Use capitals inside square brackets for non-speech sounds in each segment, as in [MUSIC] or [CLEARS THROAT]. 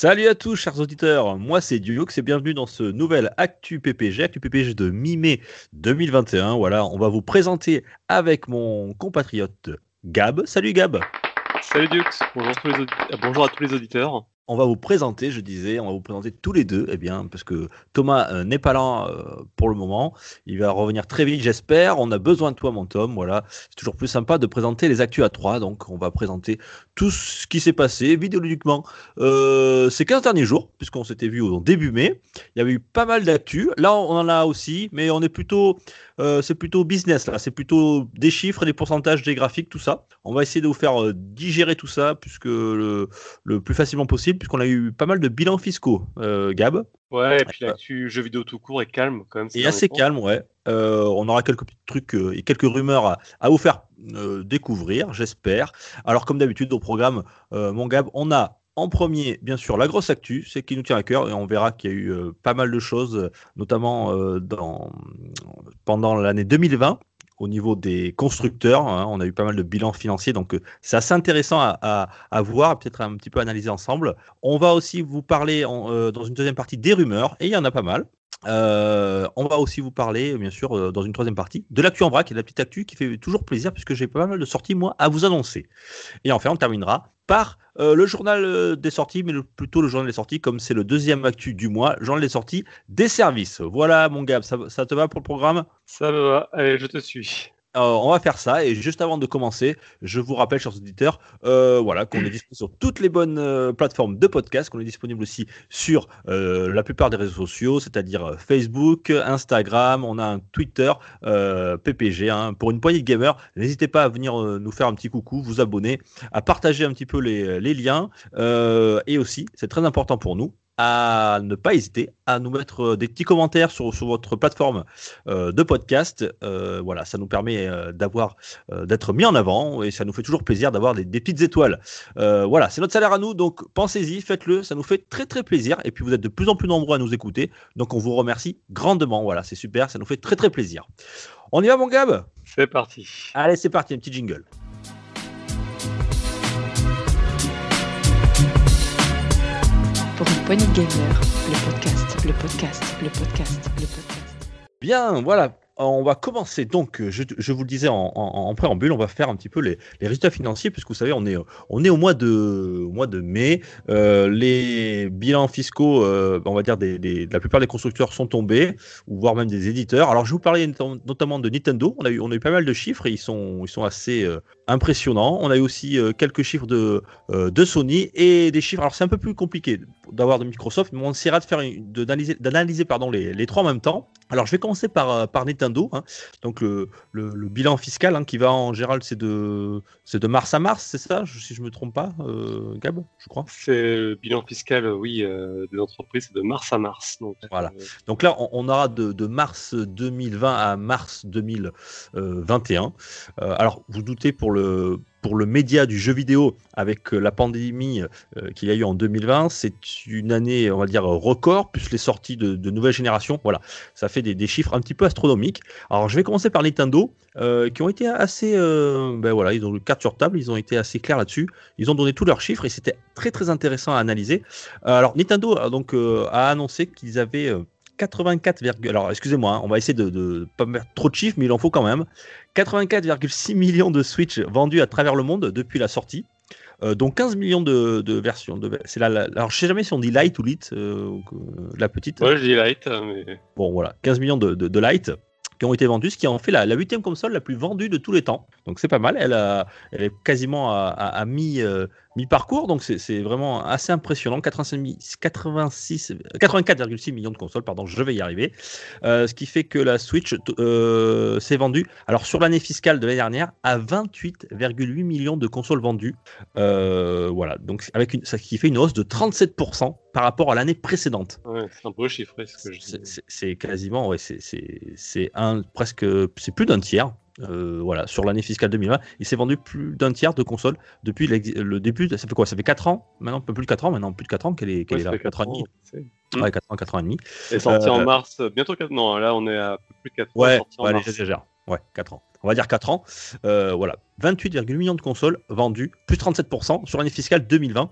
Salut à tous, chers auditeurs. Moi, c'est Dioux et bienvenue dans ce nouvel Actu PPG, Actu PPG de mi-mai 2021. Voilà, on va vous présenter avec mon compatriote Gab. Salut Gab. Salut bonjour, audi- euh, bonjour à tous les auditeurs. On va vous présenter, je disais, on va vous présenter tous les deux, eh bien, parce que Thomas euh, n'est pas là euh, pour le moment. Il va revenir très vite, j'espère. On a besoin de toi, mon Tom. Voilà, c'est toujours plus sympa de présenter les actus à trois. Donc, on va présenter tout ce qui s'est passé vidéoludiquement euh, ces 15 derniers jours, puisqu'on s'était vu au début mai. Il y avait eu pas mal d'actus. Là, on en a aussi, mais on est plutôt, euh, c'est plutôt business là. C'est plutôt des chiffres, des pourcentages, des graphiques, tout ça. On va essayer de vous faire euh, digérer tout ça, puisque le, le plus facilement possible, puisqu'on a eu pas mal de bilans fiscaux, Gab. Ouais, et puis l'actu jeu vidéo tout court est calme quand même. Et assez temps. calme, ouais. On aura quelques petits trucs et quelques rumeurs à, à vous faire euh, découvrir, j'espère. Alors, comme d'habitude, au programme, euh, mon Gab, on a en premier, bien sûr, la grosse actu, c'est qui nous tient à cœur, et on verra qu'il y a eu euh, pas mal de choses, notamment dans, pendant l'année 2020 au niveau des constructeurs. hein. on a eu pas mal de bilans financiers, donc euh, c'est assez intéressant à, voir, peut-être un petit peu analyser ensemble. On va aussi vous parler dans une deuxième partie des rumeurs, et il y en a pas mal. Euh, on va aussi vous parler, bien sûr, euh, dans une troisième partie, de l'actu en vrac et de la petite actu qui fait toujours plaisir puisque j'ai pas mal de sorties, moi, à vous annoncer. Et enfin, on terminera par euh, le journal des sorties, mais plutôt le journal des sorties, comme c'est le deuxième actu du mois, journal des sorties des services. Voilà, mon Gab, ça, ça te va pour le programme? Ça me va, allez, je te suis. Euh, on va faire ça et juste avant de commencer, je vous rappelle, chers auditeurs, euh, voilà, qu'on est disponible sur toutes les bonnes euh, plateformes de podcast, qu'on est disponible aussi sur la plupart des réseaux sociaux, c'est-à-dire Facebook, Instagram, on a un Twitter, PPG, hein, pour une poignée de gamers. N'hésitez pas à venir nous faire un petit coucou, vous abonner, à partager un petit peu les, liens et aussi, c'est très important pour nous, à ne pas hésiter à nous mettre euh, des petits commentaires sur, sur votre plateforme euh, de podcast. Euh, voilà, ça nous permet euh, d'avoir, d'être mis en avant et ça nous fait toujours plaisir d'avoir des, des petites étoiles. Voilà, c'est notre salaire à nous, donc pensez-y, faites-le, ça nous fait très très plaisir. Et puis vous êtes de plus en plus nombreux à nous écouter, donc on vous remercie grandement. Voilà, c'est super, ça nous fait très très plaisir. On y va, mon Gab? C'est parti. Allez, c'est parti, un petit jingle. Pour une poignée de gamers, le podcast, le podcast, le podcast, le podcast. Bien, voilà. On va commencer donc, je, je vous le disais en, préambule, on va faire un petit peu les, résultats financiers, puisque vous savez, on est, on est au, mois de, mois de mai. Euh, les bilans fiscaux, euh, on va dire, des, des- de la plupart des constructeurs sont tombés, ou voire même des éditeurs. Alors, je vous parlais notam- notamment de Nintendo. On a eu, on a eu pas mal de chiffres et ils sont, ils sont assez euh, impressionnants. On a eu aussi euh, quelques chiffres de, euh, de Sony et des chiffres. Alors, c'est un peu plus compliqué d'avoir de Microsoft, mais on essaiera de faire de- d'analyser, pardon, les, les trois en même temps. Alors, je vais commencer par, euh, par Nintendo. hein. Donc, le, le, le bilan fiscal hein, qui va en général, c'est de, c'est de mars à mars, c'est ça je- Si je me trompe pas, euh, Gab, je crois. C'est le bilan fiscal, oui, des entreprises, c'est de mars à mars. Donc, Voilà. Donc là, on, on aura de, de mars 2020 à mars 2021. Euh, alors, vous doutez pour le pour le média du jeu vidéo avec euh, la pandémie euh, qu'il y a eu en 2020, c'est une année, on va dire, record, plus les sorties de, nouvelles générations. Voilà, ça fait des, chiffres un petit peu astronomiques. Alors, je vais commencer par Nintendo, euh, qui ont été assez, ben voilà, ils ont eu carte sur table, ils ont été assez clairs là-dessus. Ils ont donné tous leurs chiffres et c'était très très intéressant à analyser. Alors, Nintendo a donc a annoncé qu'ils avaient 84, virgule- alors excusez-moi, hein, on va essayer de ne pas mettre trop de chiffres, mais il en faut quand même. 84,6 millions de Switch vendus à travers le monde depuis la sortie. Euh, dont 15 millions de, de versions. De, c'est la, la- alors, je sais jamais si on dit light ou lit, euh, la petite. Ouais, je dis light, hein, mais Bon, voilà, 15 millions de, de, de light qui ont été vendus, ce qui en fait la la huitième console la plus vendue de tous les temps. Donc c'est pas mal. Elle, a, elle est quasiment à, à, à mi, euh, mi-parcours, donc c'est vraiment assez impressionnant. 86, 86 84,6 millions de consoles, pardon, je vais y arriver. Euh, ce qui fait que la Switch euh, s'est vendue, alors sur l'année fiscale de l'année dernière, à 28,8 millions de consoles vendues. Euh, voilà, donc avec une, ça qui fait une hausse de 37% par rapport à l'année précédente. Ouais, c'est un peu chiffré ce que je dis. C'est quasiment, ouais, c'est un presque, c'est plus d'un tiers. Euh, voilà, sur l'année fiscale 2020, il s'est vendu plus d'un tiers de consoles depuis le début. Ça fait quoi? Ça fait 4 ans Maintenant, un peu plus de 4 ans. Maintenant, plus de 4 ans qu'elle est, qu'elle Ouais, est là. fait 4 ans et demi. Ouais, 4 ans, 4 ans et demi. Elle est sortie Euh, en mars, euh, bientôt 4 Non, là on est à plus de 4 ans. Ouais, en ouais, allez, mars. j'exagère. Ouais, 4 ans. On va dire 4 ans. Euh, voilà. 28,8 millions de consoles vendues, plus 37% sur l'année fiscale 2020.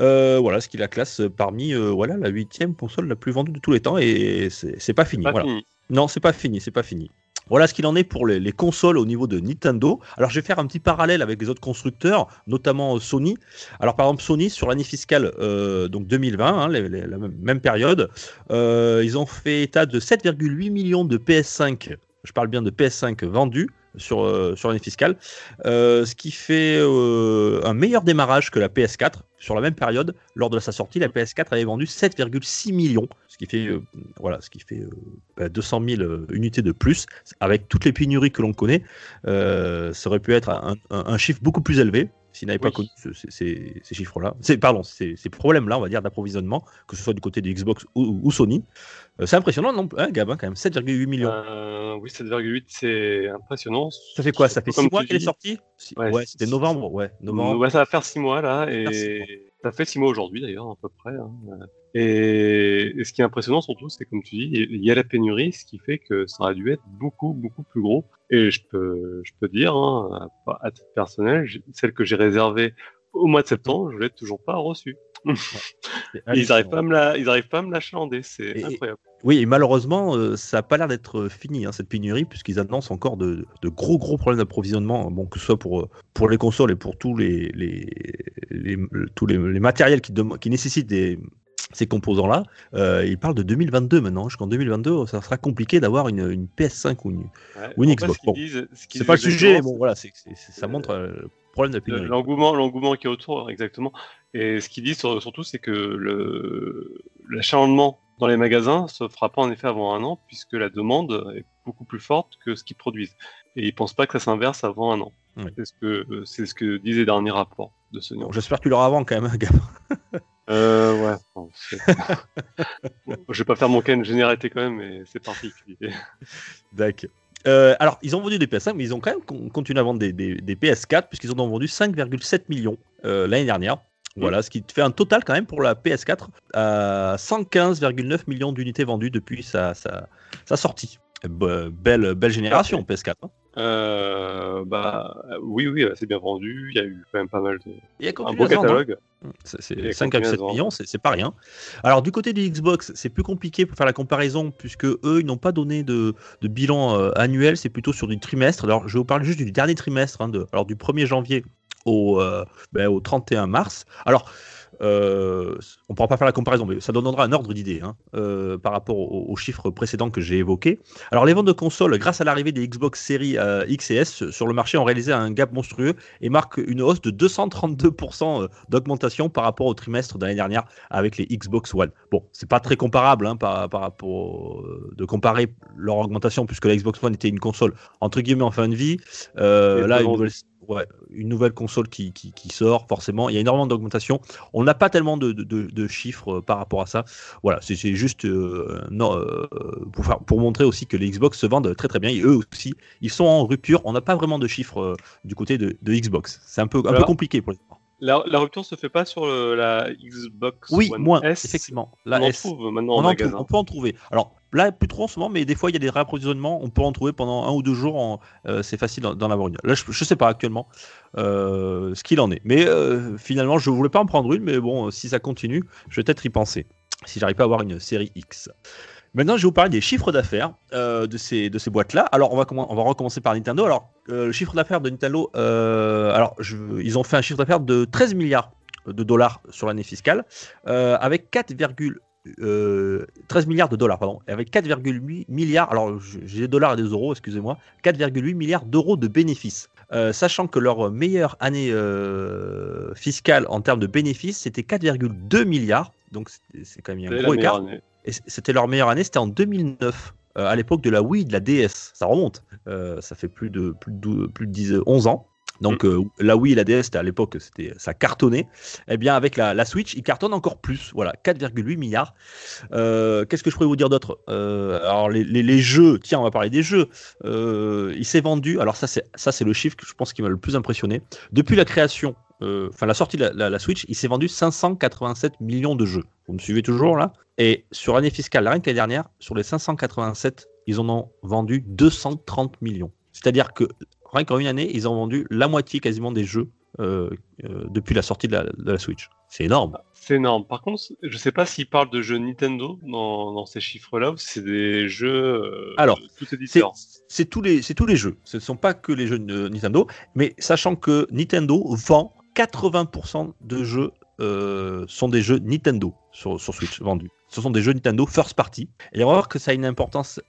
Euh, voilà, ce qui la classe parmi euh, voilà, la huitième console la plus vendue de tous les temps. Et c'est c'est pas fini. Pas voilà. fini. Non, c'est pas fini, c'est pas fini. Voilà ce qu'il en est pour les, les consoles au niveau de Nintendo. Alors, je vais faire un petit parallèle avec les autres constructeurs, notamment euh, Sony. Alors, par exemple, Sony, sur l'année fiscale euh, donc 2020, hein, la même, même période, euh, ils ont fait état de 7,8 millions de PS5. Je parle bien de PS5 vendus sur, euh, sur l'année fiscale, euh, ce qui fait euh, un meilleur démarrage que la PS4 sur la même période. Lors de sa sortie, la PS4 avait vendu 7,6 millions, ce qui fait voilà, ce qui fait euh, bah, 200 000 euh, unités de plus. Avec toutes les pénuries que l'on connaît, ça aurait pu être un chiffre beaucoup plus élevé s'ils n'avaient pas connu ce- ces, chiffres-là. Pardon, ces, ces problèmes-là, on va dire d'approvisionnement, que ce soit du côté de Xbox ou, ou Sony. Euh, c'est impressionnant, non hein, Gab, hein, quand même, 7,8 millions. Euh, oui, 7,8, c'est impressionnant. Ça fait quoi Ça fait Surtout 6 comme mois qu'elle est sortie Ouais, Ouais, c'était novembre. Ouais, novembre. Ouais, ça va faire 6 mois là, six et ça fait 6 mois aujourd'hui d'ailleurs, à peu près. hein. Et... et ce qui est impressionnant surtout, c'est comme tu dis, il y a la pénurie, ce qui fait que ça aurait dû être beaucoup, beaucoup plus gros. Et je peux, je peux dire, hein, à à titre personnel, celle que j'ai réservée au mois de septembre, je l'ai toujours pas reçue. [LAUGHS] Ils n'arrivent pas à me la, ils arrivent pas à me l'achalander, c'est et- incroyable. Oui, et malheureusement, euh, ça n'a pas l'air d'être fini, hein, cette pénurie, puisqu'ils annoncent encore de, de gros, gros problèmes d'approvisionnement, bon, que ce soit pour, euh, pour les consoles et pour tous les, les, les- tous les, les matériels qui, qui nécessitent des, ces composants-là. Euh, ils parlent de 2022 maintenant. Jusqu'en 2022, ça sera compliqué d'avoir une, une PS5 ou une. Ouais. ou une Xbox. ce Bon, disent- ce C'est pas le disent sujet, mais bon, voilà, ça montre euh, le problème de la pénurie. L'engouement, l'engouement qui est autour, exactement. Et ce qu'ils disent sur- surtout, c'est que le l'acharnement dans les magasins se fera pas en effet avant un an, puisque la demande est beaucoup plus forte que ce qu'ils produisent. Et ils pensent pas que ça s'inverse avant un an. Oui. C'est ce que c'est ce que disait les derniers rapports de. Bon, j'espère que tu l'auras avant quand même. [LAUGHS] Euh, ouais. bon, [LAUGHS] Bon, je vais pas faire mon cas une généralité quand même, mais c'est particulier. D'accord. Euh, alors, ils ont vendu des PS5, mais ils ont quand même con- continué à vendre des, des- des PS4, puisqu'ils en ont vendu 5,7 millions euh, l'année dernière. Voilà, ce qui fait un total quand même pour la PS4 à 115,9 millions d'unités vendues depuis sa, sa, sa sortie. Be- belle, belle génération PS4. hein. Euh, bah oui, oui, c'est bien vendu. Il y a eu quand même pas mal de Et elle un continue beau hein. catalogue. C'est- C'est Et 5 à continue à 7 se vendre. millions, c'est pas rien. Alors du côté du Xbox, c'est plus compliqué pour faire la comparaison puisque eux, ils n'ont pas donné de, de bilan euh, annuel, c'est plutôt sur du trimestre. Alors je vous parler juste du dernier trimestre, hein, de, alors du 1er janvier au, euh, ben, au 31 mars. Alors euh, on ne pourra pas faire la comparaison, mais ça donnera un ordre d'idée hein, euh, par rapport aux, aux chiffres précédents que j'ai évoqués. Alors les ventes de consoles, grâce à l'arrivée des Xbox Series euh, X et S sur le marché, ont réalisé un gap monstrueux et marquent une hausse de 232% d'augmentation par rapport au trimestre de l'année dernière avec les Xbox One. Bon, c'est pas très comparable hein, par, rapport de comparer leur augmentation puisque la Xbox One était une console entre guillemets en fin de vie. Là, une devant- nouvelle, ouais, une nouvelle console qui, qui, qui sort, forcément, il y a énormément d'augmentation. On n'a pas tellement de, de- de- de chiffres euh, par rapport à ça. Voilà, c'est juste euh, non, euh, pour, faire- pour montrer aussi que les Xbox se vendent très très bien. Et eux aussi, ils sont en rupture. On n'a pas vraiment de chiffres euh, du côté de, de Xbox. C'est un peu, un peu compliqué pour les La, la rupture se fait pas sur le- la Xbox Oui, One moins, S. effectivement. On La en S. trouve maintenant On, en en magasin. trouve- on peut en trouver. Alors là, plus trop en ce moment, mais des fois, il y a des réapprovisionnements. On peut en trouver pendant un ou deux jours. en- euh, c'est facile d'en d'en avoir une. Là, je ne sais pas actuellement euh, ce qu'il en est. Mais euh, finalement, je voulais pas en prendre une. Mais bon, si ça continue, je vais peut-être y penser. Si j'arrive pas à avoir une série X. Maintenant, je vais vous parler des chiffres d'affaires euh, de ces, de ces boîtes-là. Alors, on va, on va recommencer par Nintendo. Alors, euh, le chiffre d'affaires de Nintendo, euh, alors, je- ils ont fait un chiffre d'affaires de 13 milliards de dollars sur l'année fiscale, avec 4, euh, 13 milliards de dollars, pardon, avec 4,8 milliards, alors j'ai des dollars et des euros, excusez-moi, 4,8 milliards d'euros de bénéfices. euh, sachant que leur meilleure année euh, fiscale en termes de bénéfices, c'était 4,2 milliards. Donc c'est quand même un gros écart. Et c'était leur meilleure année, c'était en 2009, à l'époque de la Wii, de la DS. Ça remonte. ça fait plus de, plus de, plus de 10, 11 ans. Donc mm. euh, la Wii et la DS, à l'époque, c'était ça cartonnait. Eh bien, avec la, Switch, il cartonne encore plus. Voilà, 4,8 milliards. Euh, qu'est-ce que je pourrais vous dire d'autre? Euh, Alors les, jeux, tiens, on va parler des jeux. il s'est vendu. Alors ça, c'est ça, c'est le chiffre que je pense qui m'a le plus impressionné. Depuis la création, enfin la sortie de la, Switch, il s'est vendu 587 millions de jeux. Vous me suivez toujours là? Et sur l'année fiscale, l'année dernière, sur les 587, ils en ont vendu 230 millions. C'est-à-dire que rien qu'en une année, ils ont vendu la moitié quasiment des jeux euh, euh, depuis la sortie de la, Switch. C'est énorme. C'est énorme. Par contre, je ne sais pas s'ils parlent de jeux Nintendo dans, ces chiffres-là ou si c'est des jeux. Euh, Alors, c'est tous les c'est tous les jeux. Ce ne sont pas que les jeux de Nintendo, mais sachant que Nintendo vend 80% de jeux sont des jeux Nintendo sur, sur Switch vendus. Ce sont des jeux Nintendo first party. Et on va voir que ça a une importance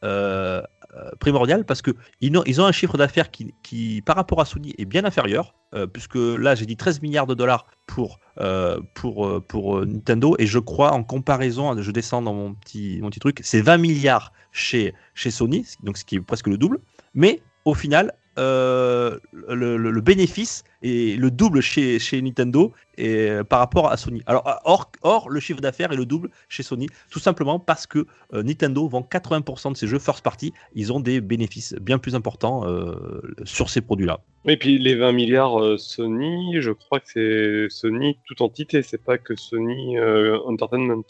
euh, primordial parce que ils ont, un chiffre d'affaires qui, par rapport à Sony, est bien inférieur, euh, puisque là, j'ai dit 13 milliards de dollars pour, euh, pour, pour Nintendo, et je crois, en comparaison, je descends dans mon petit, mon petit truc, c'est 20 milliards chez, chez Sony, donc ce qui est presque le double, mais au final, le, le, bénéfice est le double chez, chez Nintendo et, euh, par rapport à Sony. Alors, or, or le chiffre d'affaires est le double chez Sony, tout simplement parce que euh, Nintendo vend 80% de ses jeux first party. Ils ont des bénéfices bien plus importants euh, sur ces produits-là. Et puis les 20 milliards Sony, je crois que c'est Sony toute entité, c'est pas que Sony Entertainment.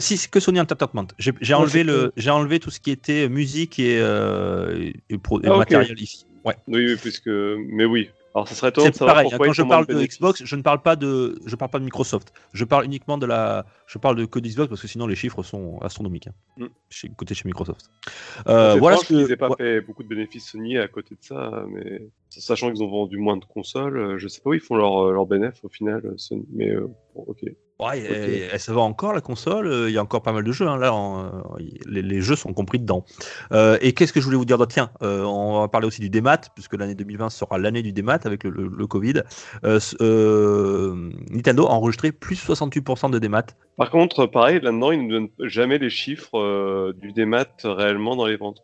si, c'est que Sony Entertainment. J'ai enlevé, le, enlevé tout ce qui était musique et, et, ah, matériel ici. Ouais. Oui, oui, puisque. Mais oui, alors, ça serait C'est pareil. Quand je parle de Xbox, je ne parle pas de, je parle pas de Microsoft. Je parle uniquement de la, je parle de que d'Xbox parce que sinon les chiffres sont astronomiques. Hein, mm. chez, côté chez Microsoft. Euh, voilà ce que. Ils pas fait beaucoup de bénéfices Sony à côté de ça, mais sachant qu'ils ont vendu moins de consoles, euh, je sais pas où ils font leur, euh, leur bénéfice au final, Sony. Mais ok. Ouais, elle, se vend encore la console? Euh, il y a encore pas mal de jeux. Hein, là, euh, les, jeux sont compris dedans. Euh, et qu'est-ce que je voulais vous dire d'autre? Tiens, on va parler aussi du démat, puisque l'année 2020 sera l'année du démat avec le, Covid. Nintendo a enregistré plus 68% de démat. Par contre, pareil, là-dedans, ils ne donnent jamais les chiffres du démat réellement dans les ventes.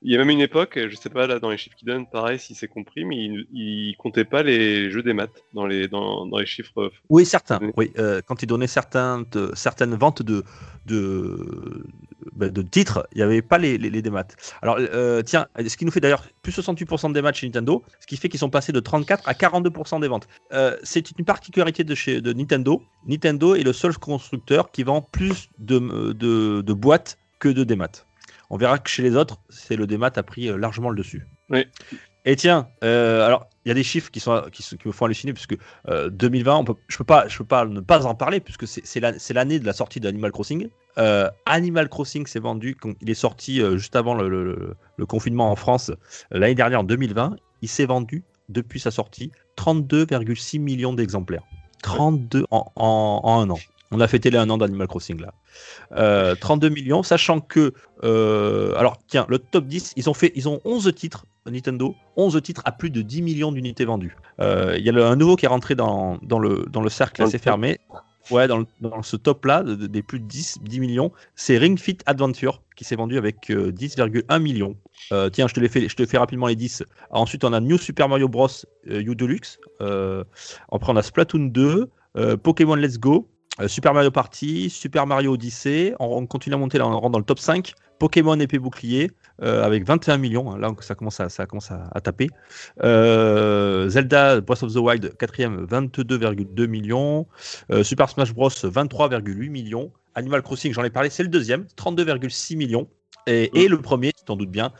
Il y a même une époque, je sais pas là dans les chiffres qu'ils donnent, pareil si c'est compris, mais ils, ne comptaient pas les jeux démat dans les dans, dans les chiffres. Oui, certains. Oui, quand ils certaines, certaines ventes de, de, ben, de titres, il n'y avait pas les, les, démats. Alors, euh, tiens, ce qui nous fait d'ailleurs plus 68% des matchs chez Nintendo, ce qui fait qu'ils sont passés de 34 à 42% des ventes. Euh, c'est une particularité de, chez, de Nintendo. Nintendo est le seul constructeur qui vend plus de, de, de boîtes que de démats. On verra que chez les autres, c'est le démat a pris euh, largement le dessus. Oui. Et tiens, euh, alors il y a des chiffres qui, sont, qui, me font halluciner puisque 2020, euh, on peut, je peux pas, je peux pas ne pas en parler puisque c'est l'année de la sortie d'Animal Crossing. Euh, Animal Crossing s'est vendu, il est sorti juste avant le, confinement en France l'année dernière en 2020. Il s'est vendu depuis sa sortie 32,6 millions d'exemplaires. 32 en, en, un an. On a fêté les un an d'Animal Crossing là. 32 millions, sachant que, alors tiens, le top 10, ils ont fait, ils ont 11 titres Nintendo, 11 titres à plus de 10 millions d'unités vendues. Euh, il y a un nouveau qui est rentré dans, dans, le, dans le cercle assez fermé. Ouais, dans, ce top-là, des plus de 10, 10 millions, c'est Ring Fit Adventure qui s'est vendu avec 10,1 euh, millions. Euh, tiens, je te, les fais, je te fais rapidement les 10. Ensuite, on a New Super Mario Bros. U Deluxe. après, on a Splatoon 2, Pokémon Let's Go, Super Mario Party, Super Mario Odyssey. On, continue à monter, là, on rentre dans le top 5. Pokémon épée bouclier, euh, avec 21 millions. Hein, là, ça commence à, ça commence à, taper. Euh, Zelda Breath of the Wild, quatrième, 22,2 millions. Euh, Super Smash Bros, 23,8 millions. Animal Crossing, j'en ai parlé, c'est le deuxième, 32,6 millions. Et, et, le premier, tu t'en doutes bien,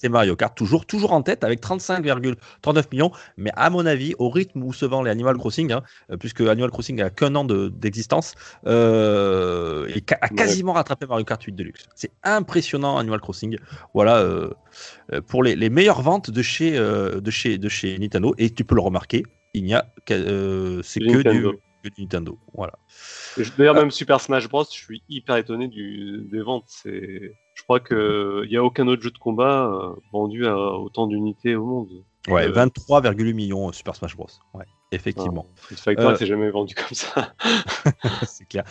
c'est Mario Kart, toujours, toujours en tête avec 35,39 millions. Mais à mon avis, au rythme où se vend les Animal Crossing, hein, euh, puisque Animal Crossing a qu'un an d'existence, euh, et a quasiment rattrapé Mario Kart 8 Deluxe. C'est impressionnant Animal Crossing. Voilà euh, pour les, meilleures ventes de chez, de, chez, de chez Nintendo. Et tu peux le remarquer, il n'y a c'est que du, du Nintendo. Voilà. D'ailleurs, même Super Smash Bros, je suis hyper étonné du, des ventes. C'est je crois qu'il n'y a aucun autre jeu de combat euh, vendu à autant d'unités au monde. Ouais, Euh, 23,8 millions euh, Super Smash Bros. Ouais, effectivement. Jamais vendu comme ça. [LAUGHS] c'est clair.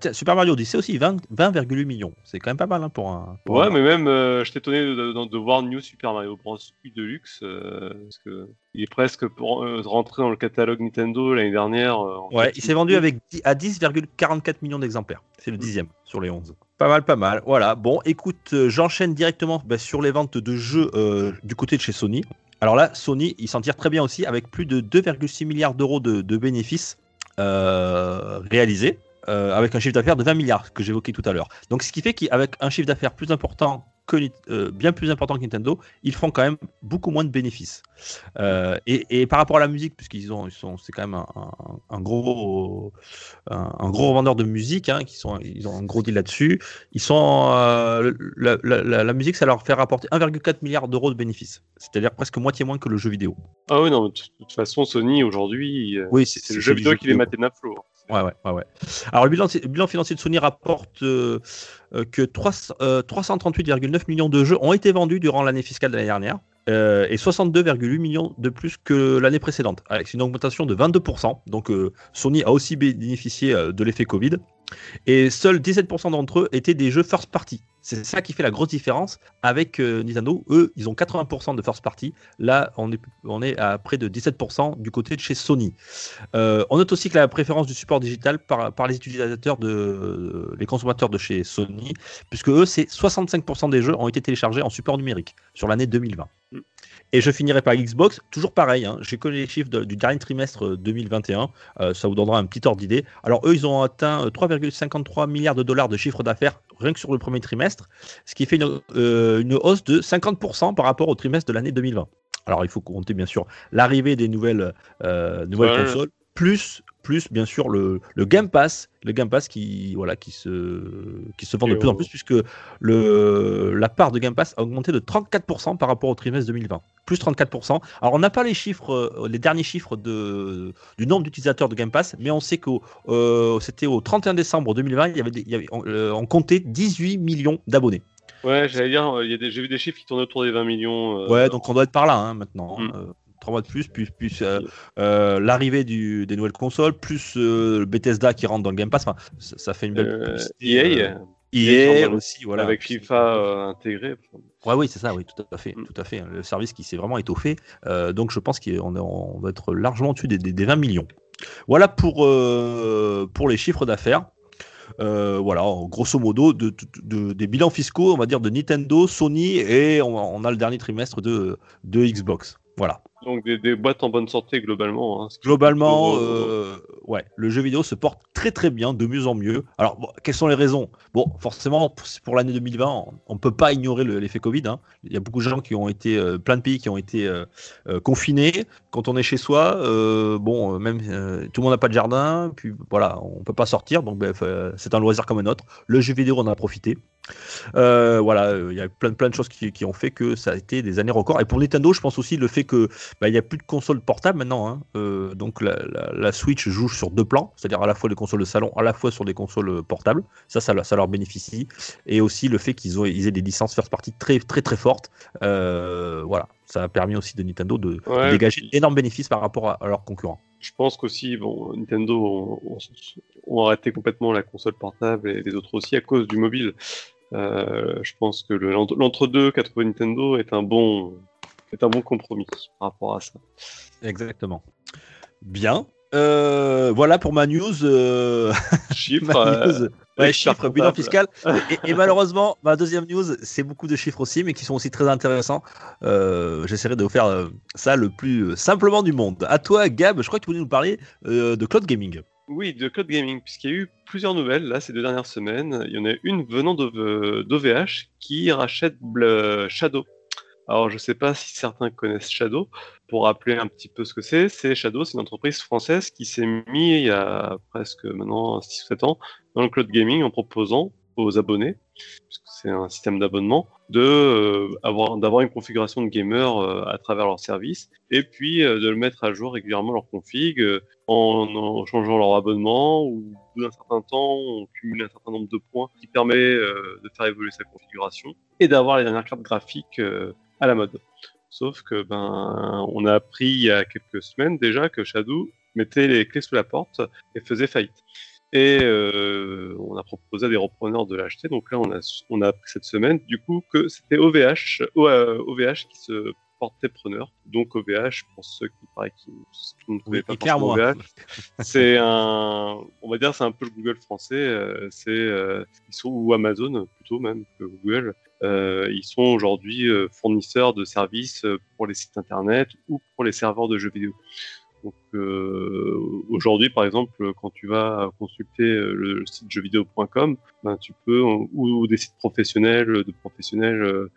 Tiens, Super Mario Odyssey aussi, 20 20,8 millions. C'est quand même pas mal hein, pour un. Ouais, mais même, euh, je étonné de, voir New Super Mario Bros. U Deluxe, euh, parce que il est presque pour, euh, rentré dans le catalogue Nintendo l'année dernière. Ouais, il s'est vendu avec 10 à 10,44 millions d'exemplaires. C'est le dixième sur les 11. Pas mal, pas mal. Voilà. Bon, écoute, j'enchaîne directement bah, sur les ventes de jeux du côté de chez Sony. Alors là, Sony, il s'en tire très bien aussi avec plus de 2,6 milliards d'euros de, bénéfices euh, réalisés. euh, avec un chiffre d'affaires de 20 milliards que j'évoquais tout à l'heure. Donc, ce qui fait qu'avec un chiffre d'affaires plus important que euh, bien plus important que Nintendo, ils font quand même beaucoup moins de bénéfices. Euh, et, et par rapport à la musique, puisqu'ils ont, ils sont, c'est quand même un, un- un gros, un, un gros vendeur de musique, hein, qui sont, ils ont un gros deal là-dessus. Ils sont, euh, la, la- la- la musique, ça leur fait rapporter 1,4 milliard d'euros de bénéfices, c'est-à-dire presque moitié moins que le jeu vidéo. Ah oui, non, de toute façon, Sony aujourd'hui, Oui, c'est le jeu vidéo qui les matin à flot. Ouais, ouais, ouais. Alors, le bilan, financier de Sony rapporte euh, euh, que 300, euh, 338,9 millions de jeux ont été vendus durant l'année fiscale de l'année dernière et 62,8 millions de plus que l'année précédente, avec une augmentation de 22%. Donc, Sony a aussi bénéficié de l'effet Covid. Et seuls 17% d'entre eux étaient des jeux first party. C'est ça qui fait la grosse différence avec euh, Nintendo. Eux, ils ont 80% de first party. Là, on est, à près de 17% du côté de chez Sony. Euh, on note aussi que la préférence du support digital par, par les utilisateurs, de, les consommateurs de chez Sony, puisque eux, c'est 65% des jeux ont été téléchargés en support numérique sur l'année 2020. Et je finirai par Xbox, toujours pareil, hein, j'ai connu les chiffres de- du dernier trimestre euh, 2021, euh, ça vous donnera un petit ordre d'idée. Alors eux, ils ont atteint euh, 3,53 milliards de dollars de chiffre d'affaires rien que sur le premier trimestre, ce qui fait une, euh, une hausse de 50% par rapport au trimestre de l'année 2020. Alors il faut compter bien sûr l'arrivée des nouvelles, euh, nouvelles Ouais. consoles, plus, plus bien sûr le, le Game Pass, le Game Pass qui, voilà, qui, se, qui se vend de Et plus en on- plus, puisque le, la part de Game Pass a augmenté de 34% par rapport au trimestre 2020. Plus 34%. Alors on n'a pas les chiffres, euh, les derniers chiffres de, du nombre d'utilisateurs de Game Pass, mais on sait que c'était au 31 décembre 2020, il y avait, des- il y avait on, euh, on comptait 18 millions d'abonnés. Ouais, j'allais dire, euh, j'ai vu des chiffres qui tournaient autour des 20 millions. euh, Ouais, donc on doit être par là hein, maintenant. Mm. Euh, trois mois de plus, plus, plus euh, euh, l'arrivée du- des nouvelles consoles, plus euh, le Bethesda qui rentre dans le Game Pass. Enfin, ça, ça fait une belle EA, EA dans le- aussi, voilà. avec FIFA intégré. Ouais, oui, c'est ça, oui, tout à fait, Mm. tout à fait. Le service qui s'est vraiment étoffé. Donc, je pense qu'on on va être largement au-dessus des, des- des 20 millions. Voilà pour, pour les chiffres d'affaires. Euh, voilà, grosso modo, de, de- de- des bilans fiscaux, on va dire, de Nintendo, Sony et on, on a le dernier trimestre de Xbox. Voilà. Donc des, des boîtes en bonne santé globalement. hein, Globalement, pour- euh, ouais, le jeu vidéo se porte très très bien, de mieux en mieux. Alors, bon, quelles sont les raisons? Bon, forcément, pour, pour l'année 2020, on ne peut pas ignorer le- l'effet Covid. hein. Il y a beaucoup de gens qui ont été, euh, plein de pays qui ont été euh, euh, confinés. Quand on est chez soi, euh, bon, euh, même euh, tout le monde n'a pas de jardin, puis voilà, on peut pas sortir, donc euh, c'est un loisir comme un autre. Le jeu vidéo, on en a profité. Euh, voilà, euh, il y a plein, plein de choses qui, qui ont fait que ça a été des années records. Et pour Nintendo, je pense aussi le fait que bah, il n'y a plus de consoles portables maintenant. hein. Euh, donc la, la- la Switch joue sur deux plans, c'est-à-dire à la fois les consoles de salon, à la fois sur des consoles euh, portables. Ça, ça, ça leur bénéficie. Et aussi le fait qu'ils ont, ils aient des licences first party très, très, très fortes. Euh, voilà, ça a permis aussi de Nintendo de, dégager d'énormes bénéfices par rapport à, à leurs concurrents. Je pense qu'aussi, bon, Nintendo ont, arrêté complètement la console portable et les autres aussi à cause du mobile. Euh, je pense que le- l'entre- l'entre-deux qu'a trouvé Nintendo est un bon, un bon compromis par rapport à ça. Exactement. Bien. Euh, voilà pour ma news. euh, Chiffres, [LAUGHS] ma euh, news. Ouais, expert chiffres, bilan fiscal. Et, et malheureusement, ma deuxième news, c'est beaucoup de chiffres aussi, mais qui sont aussi très intéressants. Euh, J'essaierai de vous faire ça le plus simplement du monde. À toi, Gab, je crois que tu voulais nous parler de cloud gaming. Oui, de cloud gaming, puisqu'il y a eu plusieurs nouvelles là ces deux dernières semaines. Il y en a une venant d'O- d'OVH qui rachète Shadow. Alors je sais pas si certains connaissent Shadow. Pour rappeler un petit peu ce que c'est, c'est Shadow, c'est une entreprise française qui s'est mise il y a presque maintenant 6-7 ans dans le cloud gaming en proposant aux abonnés, puisque c'est un système d'abonnement, euh, avoir d'avoir une configuration de gamer euh, à travers leur service et puis euh, de le mettre à jour régulièrement leur config en, changeant leur abonnement ou d'un certain temps on cumule un certain nombre de points qui permet de faire évoluer sa configuration et d'avoir les dernières cartes graphiques à la mode. Sauf que ben, on a appris il y a quelques semaines déjà que Shadow mettait les clés sous la porte et faisait faillite. Et euh, on a proposé à des repreneurs de l'acheter. Donc là, on a, on a appris cette semaine, du coup, que c'était OVH, OVH qui se portait preneur. Donc OVH, pour ceux qui paraît qui, ne trouvaient pas forcément OVH, [LAUGHS] c'est un, on va dire, c'est un peu le Google français. euh, c'est euh, ils sont ou Amazon plutôt même que Google. Euh, ils sont aujourd'hui euh, fournisseurs de services euh, pour les sites internet ou pour les serveurs de jeux vidéo. Donc aujourd'hui, par exemple, quand tu vas consulter le site jeuxvideo.com, ben, tu peux ou, des sites professionnels de professionnels,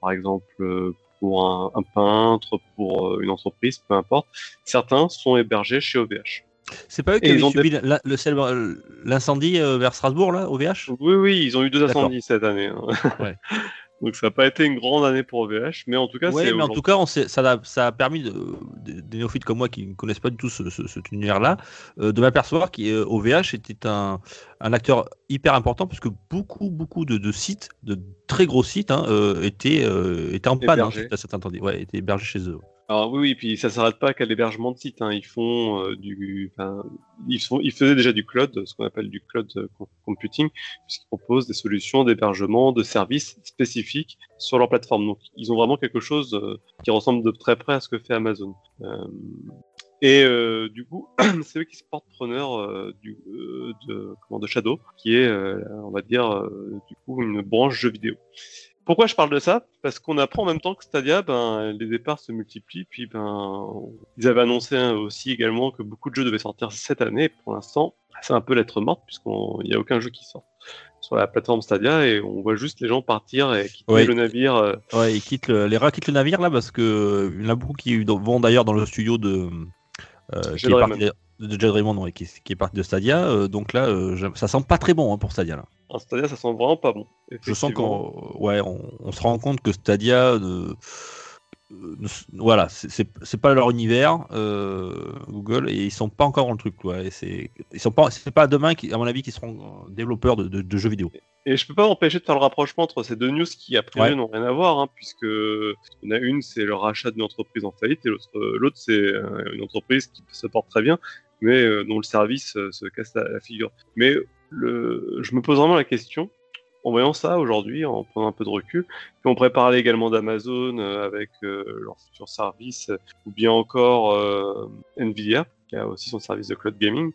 par exemple pour un, un peintre, pour une entreprise, peu importe. Certains sont hébergés chez OVH. C'est pas eux qui Et avaient ont subi la- le euh, l'incendie euh, vers Strasbourg, là, au VH Oui, oui, ils ont eu deux incendies cette année. hein. Ouais. [LAUGHS] Donc ça n'a pas été une grande année pour OVH, mais en tout cas, Ouais, mais en tout cas, on ça, a, ça a permis de- de- des néophytes comme moi qui ne connaissent pas du tout ce, ce- cet univers-là, euh, de m'apercevoir qu'OVH était un, un acteur hyper important parce que beaucoup, beaucoup de, de sites, de très gros sites, hein, euh, étaient, euh, étaient en panne hein, à cet incendie. Ouais, étaient hébergés chez eux. Alors oui, oui, puis ça s'arrête pas qu'à l'hébergement de sites. Hein. Ils font euh, du, ils font, ils faisaient déjà du cloud, ce qu'on appelle du cloud euh, com- computing, puisqu'ils proposent des solutions d'hébergement, de services spécifiques sur leur plateforme. Donc ils ont vraiment quelque chose euh, qui ressemble de très près à ce que fait Amazon. Et du coup, [CLEARS THROAT] c'est eux qui se portent preneur du, de, de Shadow, qui est, on va dire, du coup, une branche jeux vidéo. Pourquoi je parle de ça? Parce qu'on apprend en même temps que Stadia, ben, les départs se multiplient. Puis, ben, ils avaient annoncé hein, aussi également que beaucoup de jeux devaient sortir cette année. Pour l'instant, c'est un peu lettre morte puisqu'il n'y a aucun jeu qui sort sur la plateforme Stadia et on voit juste les gens partir et quitter Ouais. le navire. euh, Ouais, ils quittent le- les rats quittent le navire là parce que euh, il y en a beaucoup qui vont d'ailleurs dans le studio de, euh, qui Jed est Raymond. parti de, Jed Raymond, ouais, qui, qui est parti de Stadia. euh, donc là, euh, ça sent pas très bon hein, pour Stadia là. En Stadia, ça sent vraiment pas bon. Je sens qu'on ouais, on, on se rend compte que Stadia, ne- ne- voilà, c'est- pas leur univers, euh, Google, et ils sont pas encore dans le truc. Quoi, et c'est ils sont pas, c'est pas demain, à mon avis, qu'ils seront développeurs de, de- de jeux vidéo. Et je peux pas m'empêcher de faire le rapprochement entre ces deux news qui, a priori, Ouais. n'ont rien à voir, hein, puisque il y en a une, c'est le rachat d'une entreprise en faillite, et l'autre, c'est euh, une entreprise qui se porte très bien, mais euh, dont le service euh, se casse la, la figure. Mais le, je me pose vraiment la question, en voyant ça aujourd'hui, en prenant un peu de recul, puis on pourrait parler également d'Amazon euh, avec euh, leur futur service, euh, ou bien encore Nvidia, qui a aussi son service de cloud gaming.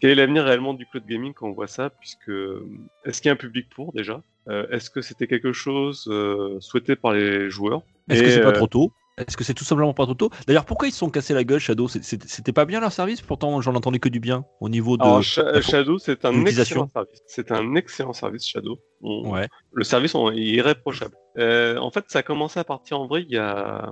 Quel est l'avenir réellement du cloud gaming quand on voit ça Puisque est-ce qu'il y a un public pour déjà? Euh, Est-ce que c'était quelque chose euh, souhaité par les joueurs? Est-ce que c'est pas trop tôt? Est-ce que c'est tout simplement pas trop tôt? D'ailleurs, pourquoi ils se sont cassés la gueule, Shadow? C'était pas bien leur service? Pourtant, j'en entendais que du bien au niveau de. Alors, la- Shadow, c'est un excellent service. C'est un excellent service Shadow. On- Ouais. Le service on- est irréprochable. Euh, en fait, ça a commencé à partir en vrai il y a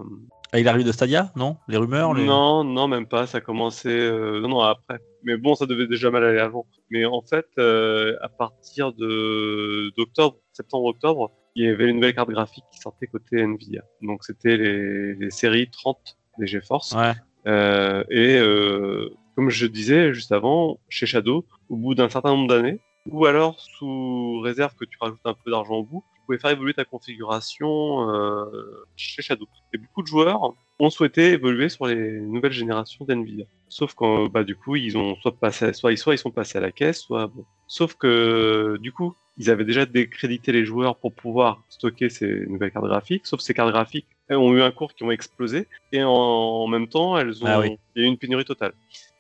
Ah, il arrive de Stadia, non? Les rumeurs les... Non, non, même pas. Ça a commencé euh, non, non, après. Mais bon, ça devait déjà mal aller avant. Mais en fait, euh, à partir de d'octobre, septembre-octobre, il y avait une nouvelle carte graphique qui sortait côté Nvidia. Donc c'était les, les séries 30 des GeForce. Ouais. Euh, et euh, comme je disais juste avant, chez Shadow, au bout d'un certain nombre d'années, ou alors sous réserve que tu rajoutes un peu d'argent au bout, tu pouvais faire évoluer ta configuration euh, chez Shadow. Et beaucoup de joueurs ont souhaité évoluer sur les nouvelles générations d'NVIDIA. Sauf qu'en bah, du coup, ils ont soit passé, soit, soit ils sont passés à la caisse, soit bon. Sauf que du coup, ils avaient déjà décrédité les joueurs pour pouvoir stocker ces nouvelles cartes graphiques. Sauf ces cartes graphiques elles ont eu un cours qui ont explosé et en, en même temps, elles ont, Ah oui. il y a eu une pénurie totale.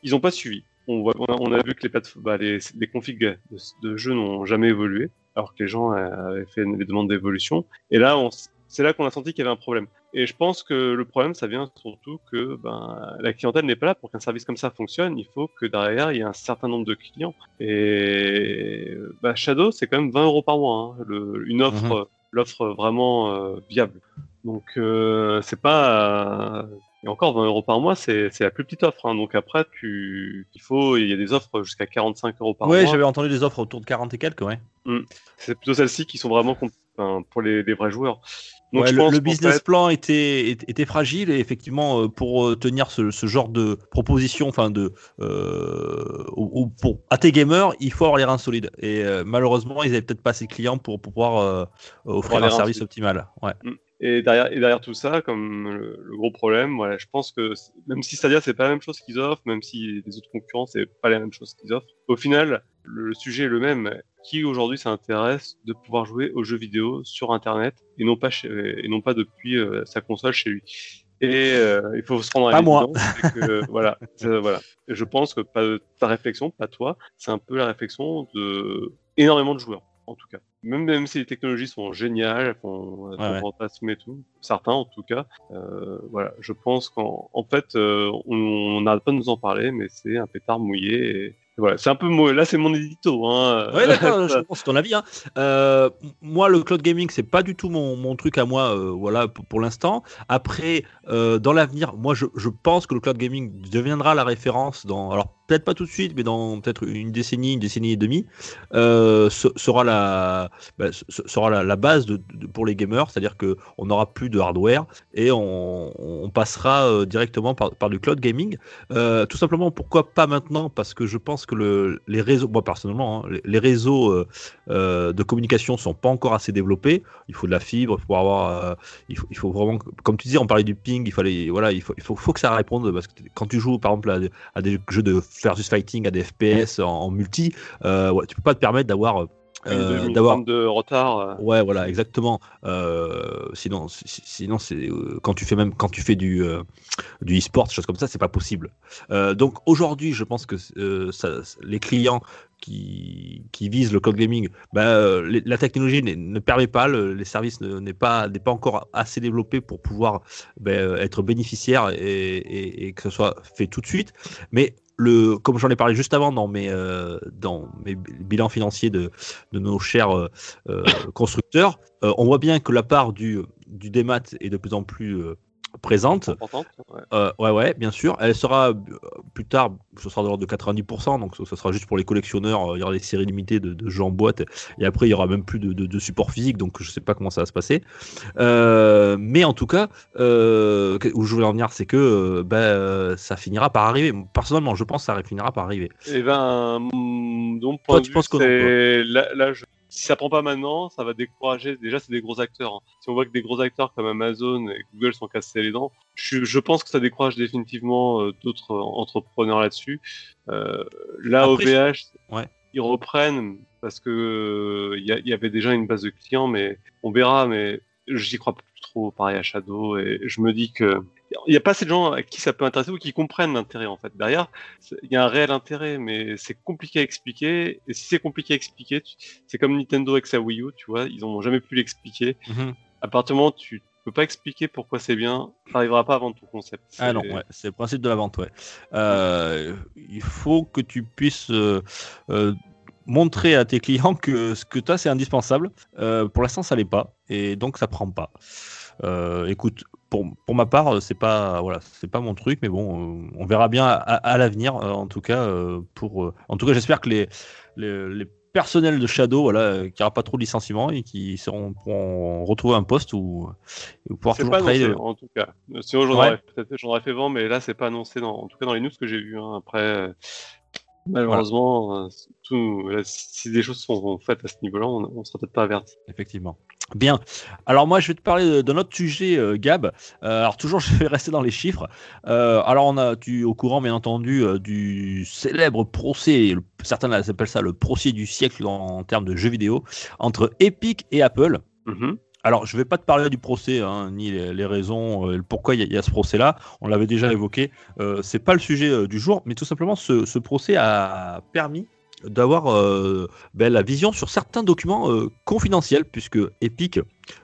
Ils n'ont pas suivi. On, voit, on, a, on a vu que les, bah, les, les configs de, de jeux n'ont jamais évolué, alors que les gens avaient fait des demandes d'évolution. Et là, on, c'est là qu'on a senti qu'il y avait un problème. Et je pense que le problème, ça vient surtout que ben, la clientèle n'est pas là pour qu'un service comme ça fonctionne. Il faut que derrière, il y ait un certain nombre de clients. Et bah, Shadow, c'est quand même 20 euros par mois, hein, le, une offre, Mhm. l'offre vraiment euh, viable. Donc euh, c'est pas euh, et encore 20 euros par mois, c'est la plus petite offre. Hein. Donc après, tu il faut il y a des offres jusqu'à 45 euros par Ouais, mois. j'avais entendu des offres autour de 40 et quelques, ouais. C'est plutôt celles-ci qui sont vraiment enfin, pour les, les vrais joueurs. Donc Ouais, je le, pense le qu'en business fait- plan était, était, fragile et effectivement euh, pour euh, tenir ce, ce genre de proposition, enfin de euh, ou, ou pour à tes gamers, il faut avoir les reins solides et euh, malheureusement ils avaient peut-être pas assez de clients pour, pour pouvoir euh, offrir un service optimal. Ouais. Et derrière, et derrière tout ça, comme le, le gros problème, voilà, je pense que même si Stadia c'est pas la même chose qu'ils offrent, même si les autres concurrents c'est pas la même chose qu'ils offrent, au final, le, le sujet est le même. Qui aujourd'hui s'intéresse de pouvoir jouer aux jeux vidéo sur Internet et non pas chez, et non pas depuis euh, sa console chez lui? Et euh, il faut se rendre à l'évidence, [LAUGHS] voilà, voilà. Je pense que pas, ta réflexion, pas toi, c'est un peu la réflexion de énormément de joueurs, en tout cas. Même, même si les technologies sont géniales, elles Ouais, ouais. fantasmer et tout, certains en tout cas, euh, voilà, je pense qu'en en fait, euh, on on n'arrête pas de nous en parler, mais c'est un pétard mouillé. Voilà, c'est un peu mo- là, c'est mon édito. Hein. Ouais, [LAUGHS] d'accord, je pense ton avis. Hein. Euh, moi, le cloud gaming, c'est pas du tout mon, mon truc à moi, euh, voilà, pour, pour l'instant. Après, euh, dans l'avenir, moi, je, je pense que le cloud gaming deviendra la référence dans, alors peut-être pas tout de suite, mais dans peut-être une décennie, une décennie et demie, sera la, bah, sera la, la base de, de- pour les gamers, c'est-à-dire que on n'aura plus de hardware et on, on passera directement par, par du cloud gaming. Tout simplement, pourquoi pas maintenant? Parce que je pense que le, les réseaux, moi personnellement, hein, les, réseaux euh, euh, de communication sont pas encore assez développés. Il faut de la fibre pour avoir, euh, il, faut, il faut vraiment, comme tu disais, on parlait du ping, il fallait, voilà, il faut, faut, que ça réponde parce que quand tu joues par exemple à, des- jeux de versus fighting, à des FPS en, multi, ouais, tu peux pas te permettre d'avoir euh, d'avoir de retard. euh, Ouais, voilà, exactement. Euh, sinon, si- si- sinon c'est euh, quand tu fais même quand tu fais du euh, du e-sport, choses comme ça, c'est pas possible. Donc aujourd'hui, je pense que ça, les clients qui, qui visent le cloud gaming, bah, les- la technologie ne permet pas, le- les services ne- n'est pas n'est pas encore assez développé pour pouvoir ben, être bénéficiaire et, et- et que ce soit fait tout de suite. Mais le, comme j'en ai parlé juste avant dans mes, euh, dans mes bilans financiers de, de nos chers euh, euh, constructeurs, on voit bien que la part du, du démat est de plus en plus présente. ouais. Euh, ouais, ouais, bien sûr. Elle sera euh, plus tard, ce sera de l'ordre de 90%, donc ce, ce sera juste pour les collectionneurs. euh, Il y aura des séries limitées de, de jeux en boîte, et après il y aura même plus de, de- de support physique, donc je sais pas comment ça va se passer. Mais en tout cas, où je voulais en venir, c'est que euh, ça finira par arriver. Personnellement, je pense que ça finira par arriver. Eh ben, mm, donc, Toi, tu penses que là, là, je- si ça prend pas maintenant, ça va décourager. Déjà, c'est des gros acteurs. hein. Si on voit que des gros acteurs comme Amazon et Google sont cassés les dents, je, je pense que ça décourage définitivement euh, d'autres euh, entrepreneurs là-dessus. Euh, là, Après, OVH, ouais. ils reprennent parce que il y, avait déjà une base de clients, mais on verra. Mais j'y crois plus trop. Pareil à Shadow, et je me dis que il n'y a pas assez de gens à qui ça peut intéresser ou qui comprennent l'intérêt en fait. Derrière, il y a un réel intérêt, mais c'est compliqué à expliquer. Et si c'est compliqué à expliquer, tu- c'est comme Nintendo avec sa Wii U, tu vois, ils n'ont jamais pu l'expliquer. À partir du moment où tu peux pas expliquer pourquoi c'est bien, t'arriveras pas à vendre ton concept. Ah non, C'est- ouais, c'est le principe de la vente, ouais. Euh, il faut que tu puisses euh, euh, montrer à tes clients que ce que tu as, c'est indispensable. Euh, pour l'instant, ça l'est pas, et donc ça prend pas. Euh, écoute, pour, pour ma part, c'est pas voilà, c'est pas mon truc, mais bon, euh, on verra bien à, à l'avenir. euh, en tout cas, pour, en tout cas, j'espère que les, les, les personnels de Shadow, voilà, euh, qu'il n'y aura pas trop de licenciements et qui seront pourront retrouver un poste où, où pouvoir toujours pas en tout cas. Sinon, j'en Ouais. aurais fait vent, mais là, c'est pas annoncé, dans, en tout cas dans les news que j'ai vues. hein. Après, malheureusement, euh, tout, si des choses sont faites à ce niveau-là, on, on sera peut-être pas averti. Effectivement. Bien. Alors moi, je vais te parler d'un autre sujet, euh, Gab. Euh, alors toujours, [LAUGHS] je vais rester dans les chiffres. Euh, alors on a, tu au courant, bien entendu, du célèbre procès, le- certains appellent ça le procès du siècle en, en termes de jeux vidéo, entre Epic et Apple. Mhm. Alors, je ne vais pas te parler du procès, hein, ni les, raisons, euh, pourquoi il y, a- ce procès-là. On l'avait déjà évoqué. Euh, c'est pas le sujet euh, du jour, mais tout simplement, ce, procès a permis d'avoir euh, ben, la vision sur certains documents confidentiels, puisque Epic,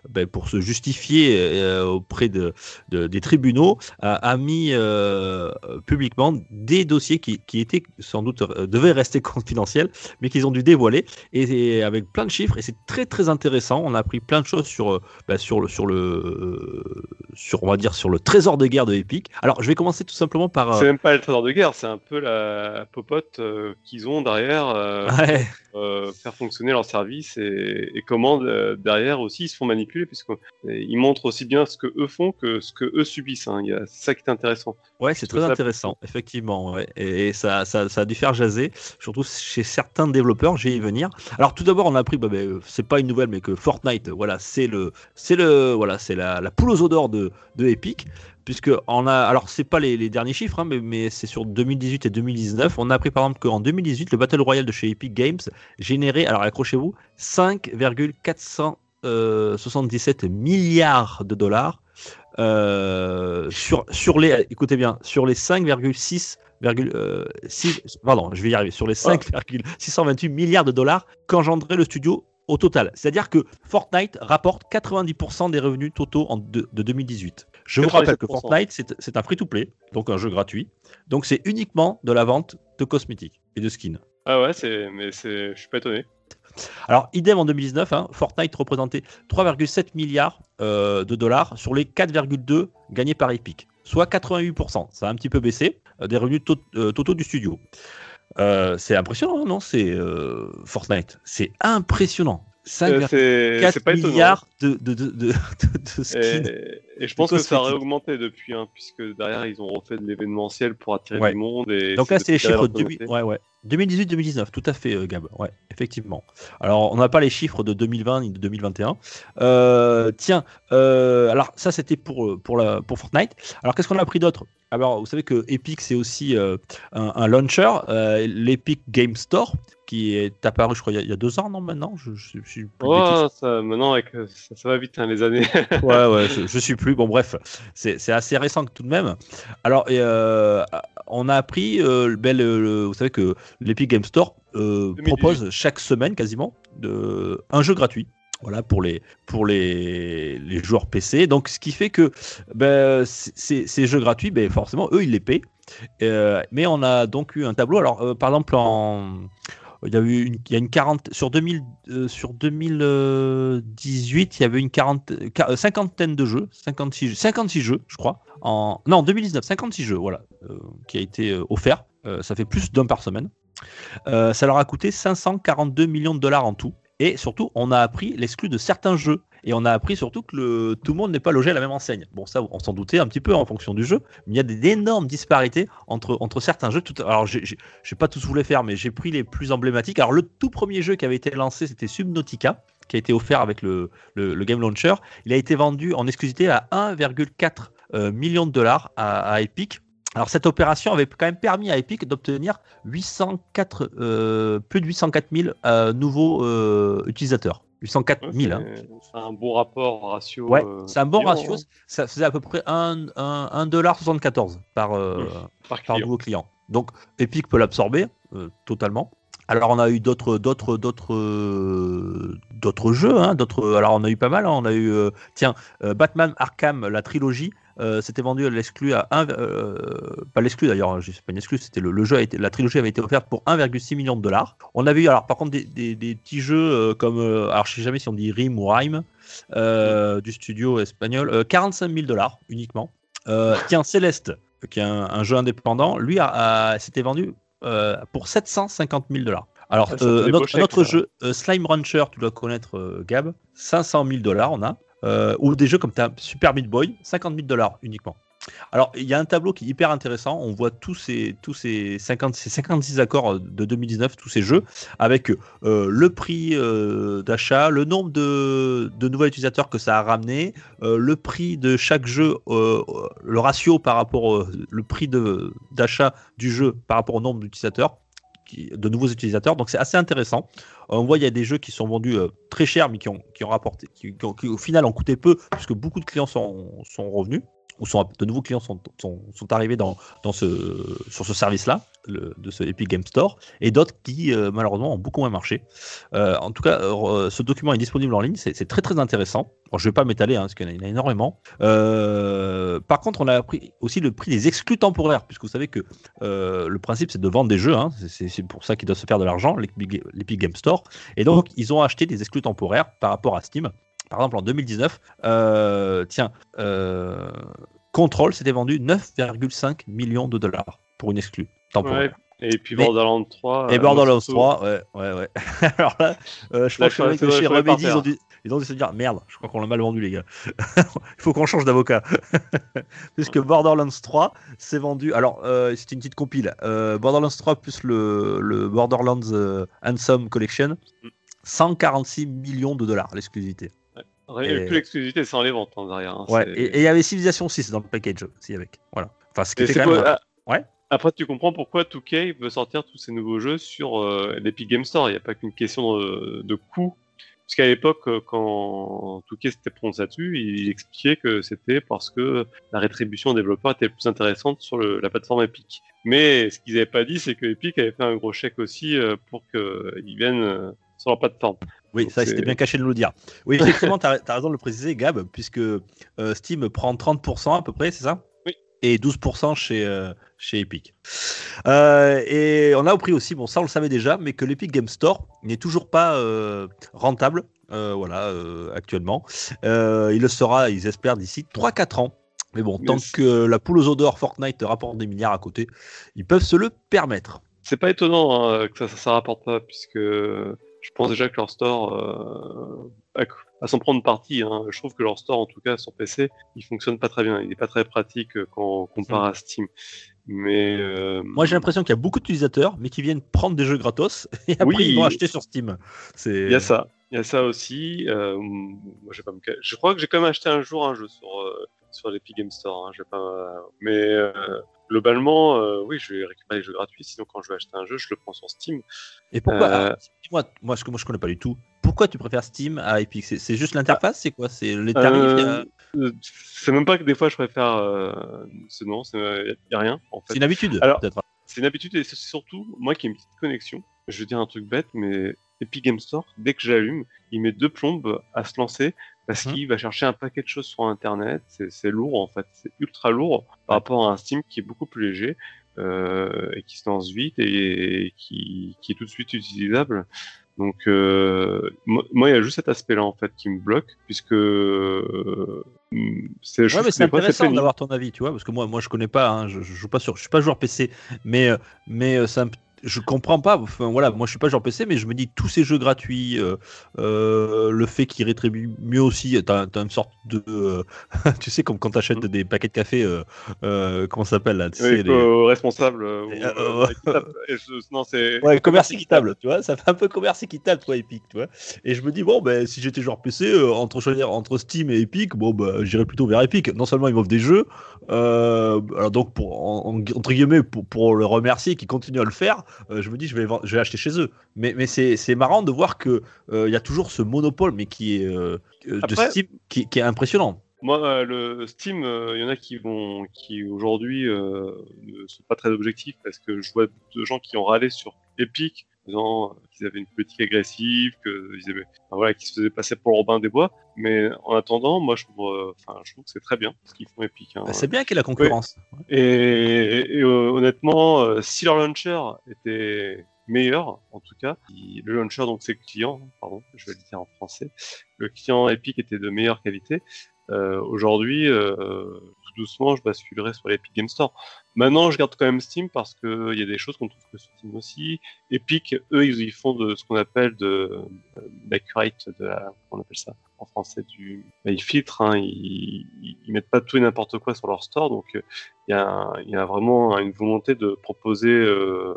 ben, pour se justifier euh, auprès de, de- des tribunaux, a, a mis euh, publiquement des dossiers qui, qui étaient sans doute euh, devaient rester [LAUGHS] confidentiels, mais qu'ils ont dû dévoiler, et, et avec plein de chiffres, et c'est très très intéressant. On a appris plein de choses sur, ben, sur le sur le sur on va dire sur le trésor de guerre de Epic. Alors, je vais commencer tout simplement par C'est même pas le trésor de guerre, c'est un peu la popote qu'ils ont derrière, ouais, euh, faire fonctionner leur service et, et comment derrière aussi ils se font manipulés, puisqu'ils montrent aussi bien ce que eux font que ce que eux subissent. Hein. C'est ça qui est intéressant. Ouais, c'est très intéressant, effectivement. Ouais. Et, ça, ça, ça, a dû faire jaser, surtout chez certains développeurs. J'ai y venir. Alors, tout d'abord, on a appris, bah, bah, c'est pas une nouvelle, mais que Fortnite, voilà, c'est le, c'est le, voilà, c'est la, la poule aux odeurs de, de Epic puisque on a, alors c'est pas les, derniers chiffres, hein, mais, mais c'est sur 2018 et 2019. On a appris par exemple qu'en 2018, le Battle Royale de chez Epic Games générait, alors accrochez-vous, 5,477 milliards de dollars euh, sur, sur les, écoutez bien, sur les 5,6 euh, pardon, je vais y arriver, sur les 5,628 milliards de dollars qu'engendrait le studio au total. C'est-à-dire que Fortnite rapporte 90% des revenus totaux en de, 2018. Je vous rappelle que Fortnite, c'est un free-to-play, donc un jeu gratuit. Donc c'est uniquement de la vente de cosmétiques et de skins. Ah ouais, mais je suis pas étonné. Alors, idem en 2019, hein, Fortnite représentait 3,7 milliards euh, de dollars sur les 4,2 gagnés par Epic, soit 88%. Ça a un petit peu baissé euh, des revenus euh, totaux du studio. c'est impressionnant, non? C'est Fortnite. C'est impressionnant. 5,4 milliards de, de, de, de, skins. Et, je pense que ça aurait augmenté depuis, hein, puisque derrière ils ont refait de l'événementiel pour attirer du monde. Et Donc là, c'est les chiffres de ouais, ouais. 2018-2019, tout à fait, euh, Gab. Ouais, effectivement. Alors, on n'a pas les chiffres de 2020 ni de 2021. Euh, tiens, euh, alors ça, c'était pour, pour, la, pour Fortnite. Alors, qu'est-ce qu'on a pris d'autre? Alors, vous savez que Epic, c'est aussi un, un, launcher, l'Epic Game Store, qui est apparu, je crois, il y a, deux ans, non, maintenant je, je, suis oh, ça, maintenant, avec, ça, va vite, hein, les années. [LAUGHS] ouais, ouais, je, je, suis plus. Bon, bref, c'est assez récent tout de même. Alors, on a appris, ben, vous savez que l'Epic Game Store euh, propose chaque semaine quasiment de, un jeu gratuit. Voilà pour les pour les, les joueurs PC. Donc ce qui fait que ben, ces, jeux gratuits, ben, forcément eux ils les paient. Euh, mais on a donc eu un tableau. Alors euh, par exemple en il y a eu une, il y a une 40 sur 2000 sur 2018 il y avait une 40 cinquantaine de jeux 56 56 jeux je crois en non 2019 56 jeux voilà qui a été offert ça fait plus d'un par semaine euh, ça leur a coûté 542 millions de dollars en tout. Et surtout, on a appris l'exclu de certains jeux. Et on a appris surtout que tout le monde n'est pas logé à la même enseigne. Bon, ça, on s'en doutait un petit peu en fonction du jeu, mais il y a d'énormes disparités entre, certains jeux. Alors, je n'ai pas tous voulu faire, mais j'ai pris les plus emblématiques. Alors, le tout premier jeu qui avait été lancé, c'était Subnautica, qui a été offert avec le, Game Launcher. Il a été vendu en exclusivité à 1,4 euh, million de dollars à Epic alors cette opération avait quand même permis à Epic d'obtenir 804, euh, plus de 804 000 euh, nouveaux euh, utilisateurs. 804 000. Hein. C'est un bon rapport ratio. Ouais, c'est un bon ratio. Hein. Ça faisait à peu près 1,74$ par, par, par, nouveau client. Donc Epic peut l'absorber totalement. Alors on a eu d'autres d'autres d'autres d'autres jeux, hein, d'autres. Alors on a eu pas mal. Hein. on a eu tiens Batman Arkham la trilogie euh, c'était vendu à l'exclu à 1, euh, pas l'exclu d'ailleurs, hein, c'est pas une exclu, c'était le, jeu, a été, la trilogie avait été offerte pour 1,6 million de dollars. On avait eu alors par contre des, petits jeux euh, comme, alors je sais jamais si on dit Rime ou Rhyme du studio espagnol, 45 000 dollars uniquement. tiens, Céleste, qui est un, jeu indépendant, lui a, s'était vendu pour 750 000 dollars. Alors, notre, jeu, Slime Rancher, tu dois connaître Gab, 500 000 dollars on a. Euh, ou des jeux comme Super Meat Boy, 50 000 dollars uniquement. Alors, il y a un tableau qui est hyper intéressant. On voit tous ces, tous ces, 50, 56 accords de 2019, tous ces jeux, avec euh, le prix euh, d'achat, le nombre de, de, nouveaux utilisateurs que ça a ramené, le prix de chaque jeu, le ratio par rapport au prix d'achat du jeu par rapport au nombre d'utilisateurs de nouveaux utilisateurs. Donc c'est assez intéressant. On voit il y a des jeux qui sont vendus euh, très cher, mais qui ont, qui ont rapporté, qui, au final ont coûté peu, puisque beaucoup de clients sont, sont revenus ou sont, de nouveaux clients sont, sont, sont arrivés dans, dans ce, sur ce service-là, de ce Epic Game Store, et d'autres qui euh, malheureusement ont beaucoup moins marché. Euh, en tout cas, ce document est disponible en ligne, c'est très très intéressant. je ne vais pas m'étaler, hein, parce qu'il y en a énormément. par contre, on a appris aussi le prix des exclus temporaires, puisque vous savez que le principe c'est de vendre des jeux, hein. c'est pour ça qu'ils doivent se faire de l'argent, l'Epic Game Store. Et donc, ils ont acheté des exclus temporaires par rapport à Steam. Par exemple, en 2019, euh, tiens, euh, Control s'était vendu 9,5 millions de dollars pour une exclue temporaire. Et puis Borderlands 3. Et Borderlands 3, ouais, ouais, ouais. [LAUGHS] Alors là, euh, je pense que chez Remedy, ils ont dû, Ils ont dû se dire merde, je crois qu'on l'a mal vendu, les gars. [LAUGHS] Il faut qu'on change d'avocat. [LAUGHS] Puisque Borderlands 3 s'est vendu. Alors, euh, c'est une petite compile. Euh, Borderlands 3 plus le, le Borderlands euh, Handsome Collection. 146 millions de dollars l'exclusivité. Ouais. Et- Plus l'exclusivité, c'est en les ventes hein, derrière. hein, Ouais, et il y avait Civilization 6 dans le package aussi avec. Voilà. Enfin, ce qui était même. ah, Ouais. Après, tu comprends pourquoi 2K veut sortir tous ces nouveaux jeux sur euh, l'Epic Game Store. Il n'y a pas qu'une question de, de coût. Parce qu'à l'époque, euh, quand 2K s'était prononcé là-dessus, il expliquait que c'était parce que la rétribution aux développeurs était plus intéressante sur le- la plateforme Epic. Mais ce qu'ils n'avaient pas dit, c'est que Epic avait fait un gros chèque aussi euh, pour qu'ils viennent euh, sur leur plateforme. Oui, Donc ça, c'était bien caché de nous le dire. Oui, effectivement, tu as, raison de le préciser, Gab, puisque euh, Steam prend 30% à peu près, c'est ça? Oui. Et 12% chez, euh, chez Epic. Euh, et on a appris aussi, bon, ça on le savait déjà, mais que l'Epic Game Store n'est toujours pas euh, rentable, euh, voilà, euh, actuellement. Euh, il le sera, ils espèrent, d'ici 3-4 ans. Mais bon, Mais tant que la poule aux odeurs Fortnite rapporte des milliards à côté, ils peuvent se le permettre. C'est pas étonnant hein, que ça, ça, ça rapporte pas, puisque je pense déjà que leur store, euh, à, s'en prendre partie, hein, je trouve que leur store, en tout cas sur PC, il fonctionne pas très bien. Il est pas très pratique euh, quand on compare à Steam. Mais euh, Moi, j'ai l'impression qu'il y a beaucoup d'utilisateurs, mais qui viennent prendre des jeux gratos [LAUGHS] et après Oui. ils vont acheter sur Steam. Il y a ça, il y a ça aussi. Euh, moi, pas me je crois que j'ai quand même acheté un jour un jeu sur sur l'Epic Game Store. Hein, pas, mais globalement, euh, oui, je vais récupérer les jeux gratuits. Sinon, quand je vais acheter un jeu, je le prends sur Steam. Et pourquoi Euh, Dis-moi, moi, ce que moi je connais pas du tout. Pourquoi tu préfères Steam à Epic? C'est c'est juste l'interface, c'est quoi? C'est les tarifs a- Euh, c'est même pas que des fois je préfère. C'est non, il a rien en C'est une habitude, Alors-. C'est une habitude et c'est surtout moi qui ai une petite connexion. Je vais dire un truc bête, mais Epic Game Store, dès que j'allume, il met deux plombes à se lancer parce Mhm. qu'il va chercher un paquet de choses sur Internet. C'est lourd en fait, c'est ultra lourd par rapport à un Steam qui est beaucoup plus léger. euh, et qui se lance vite et, et qui, qui est tout de suite utilisable. Donc euh, moi, il y a juste cet aspect-là en fait qui me bloque puisque euh, c'est Ouais, mais c'est intéressant d'avoir ton avis, tu vois, parce que moi, moi je connais pas, hein, je, je joue pas sur, je suis pas joueur PC, mais, mais p- je comprends pas. Enfin voilà, moi je suis pas joueur PC, mais je me dis tous ces jeux gratuits, euh, euh, le fait qu'ils rétribuent mieux aussi, t'as as une sorte de, euh, [LAUGHS] tu sais comme quand t'achètes des paquets de café, comment ça s'appelle là, tu sais, Oui, les- euh, responsable. non, c'est Ouais, commerce équitable, tu vois, ça fait un peu commerce équitable, toi, Epic, tu vois. Et je me dis, bon, ben, si j'étais joueur PC, entre choisir entre Steam et Epic, bon, bah, j'irais plutôt vers Epic. Non seulement ils m'offrent des jeux, alors donc, pour, en- en- entre guillemets, pour, pour le remercier qui continue à le faire, euh, je me dis, je vais, vendre- je vais acheter chez eux. Mais, mais c'est marrant de voir que euh, il y a toujours ce monopole, mais qui est euh, de Steam, qui, qui est impressionnant. Moi, le Steam, euh, il y en a qui vont, qui aujourd'hui euh, ne sont pas très objectifs parce que je vois de gens qui ont râlé sur Epic, disant qu'ils avaient une politique agressive, qu'ils avaient, enfin, voilà, qu'ils se faisaient passer pour Robin des Bois. Mais en attendant, moi, je trouve, euh, enfin, je trouve que c'est très bien ce qu'ils font Epic. hein. Bah, c'est bien qu'il y ait la concurrence. Et, et, et, euh, honnêtement, euh, si leur launcher était meilleur, en tout cas, le launcher, donc c'est le client, pardon, je vais le dire en français, le client Epic était de meilleure qualité. Euh, Aujourd'hui, euh, tout doucement, je basculerai sur l'Epic Game Store. Maintenant, je garde quand même Steam parce qu'il y a des choses qu'on trouve que sur Steam aussi. Epic, eux, ils, ils font de ce qu'on appelle de, de de la, comment on appelle ça en français, du, bah, ils filtrent, hein, ils, mettent pas tout et n'importe quoi sur leur store, donc euh, il y, a, un- il y a vraiment une volonté de proposer euh,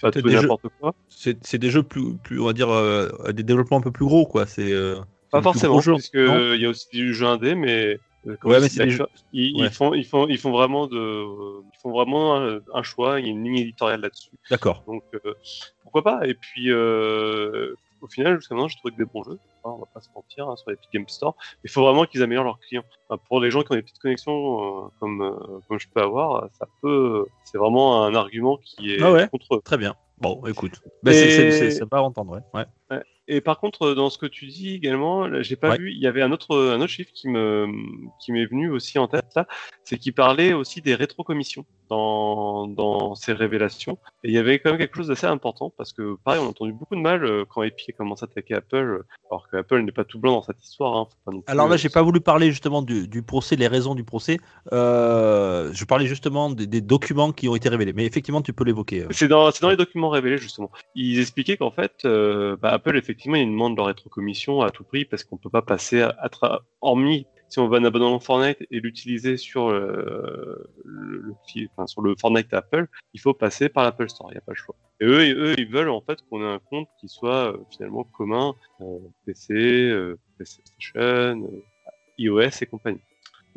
pas tout et n'importe quoi. C'est des jeux plus, plus, on va dire, euh, des développements un peu plus gros, quoi. C'est euh, Pas forcément, gros jeux, puisque non? il y a aussi du jeu indé, mais euh, Ouais, je mais des ils, ils ouais. font, ils font, ils font vraiment de, ils font vraiment un, un choix, il y a une ligne éditoriale là-dessus. D'accord. Donc euh, pourquoi pas? Et puis euh, au final, jusqu'à maintenant, j'ai trouvé que des bons jeux. Hein, on va pas se mentir hein, sur l'Epic Game Store. Il faut vraiment qu'ils améliorent leurs clients. Enfin, pour les gens qui ont des petites connexions euh, comme euh, comme je peux avoir, ça peut. C'est vraiment un argument qui est Ah ouais. contre eux. Très bien. Bon, écoute. Ben, c'est- Et- c'est pas à entendre, ouais. ouais. Et par contre, dans ce que tu dis également, j'ai pas Ouais. vu, il y avait un autre, un autre chiffre qui me, qui m'est venu aussi en tête là, c'est qu'il parlait aussi des rétrocommissions dans, dans ces révélations. Et il y avait quand même quelque chose d'assez important parce que, pareil, on a entendu beaucoup de mal euh, quand Epic a commencé à attaquer Apple, euh, alors que Apple n'est pas tout blanc dans cette histoire. Hein, faut pas non plus, Alors là, euh, j'ai pas voulu parler justement du, du procès, les raisons du procès. Euh, je parlais justement des, des documents qui ont été révélés. Mais effectivement, tu peux l'évoquer. euh. C'est dans, c'est dans les documents révélés justement. Ils expliquaient qu'en fait, euh, bah, Apple effectivement effectivement, il y rétrocommission à tout prix parce qu'on peut pas passer à, à hormis si on veut un abonnement Fortnite et l'utiliser sur euh, le, enfin, sur le Fortnite Apple, il faut passer par l'Apple Store, il n'y a pas le choix. Et eux, eux, ils veulent en fait qu'on ait un compte qui soit euh, finalement commun, euh, PC, PlayStation, iOS et compagnie.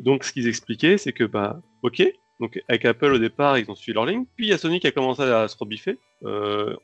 Donc ce qu'ils expliquaient, c'est que bah ok, donc avec Apple au départ, ils ont suivi leur ligne. Puis il y a Sony qui a commencé à se rebiffer euh,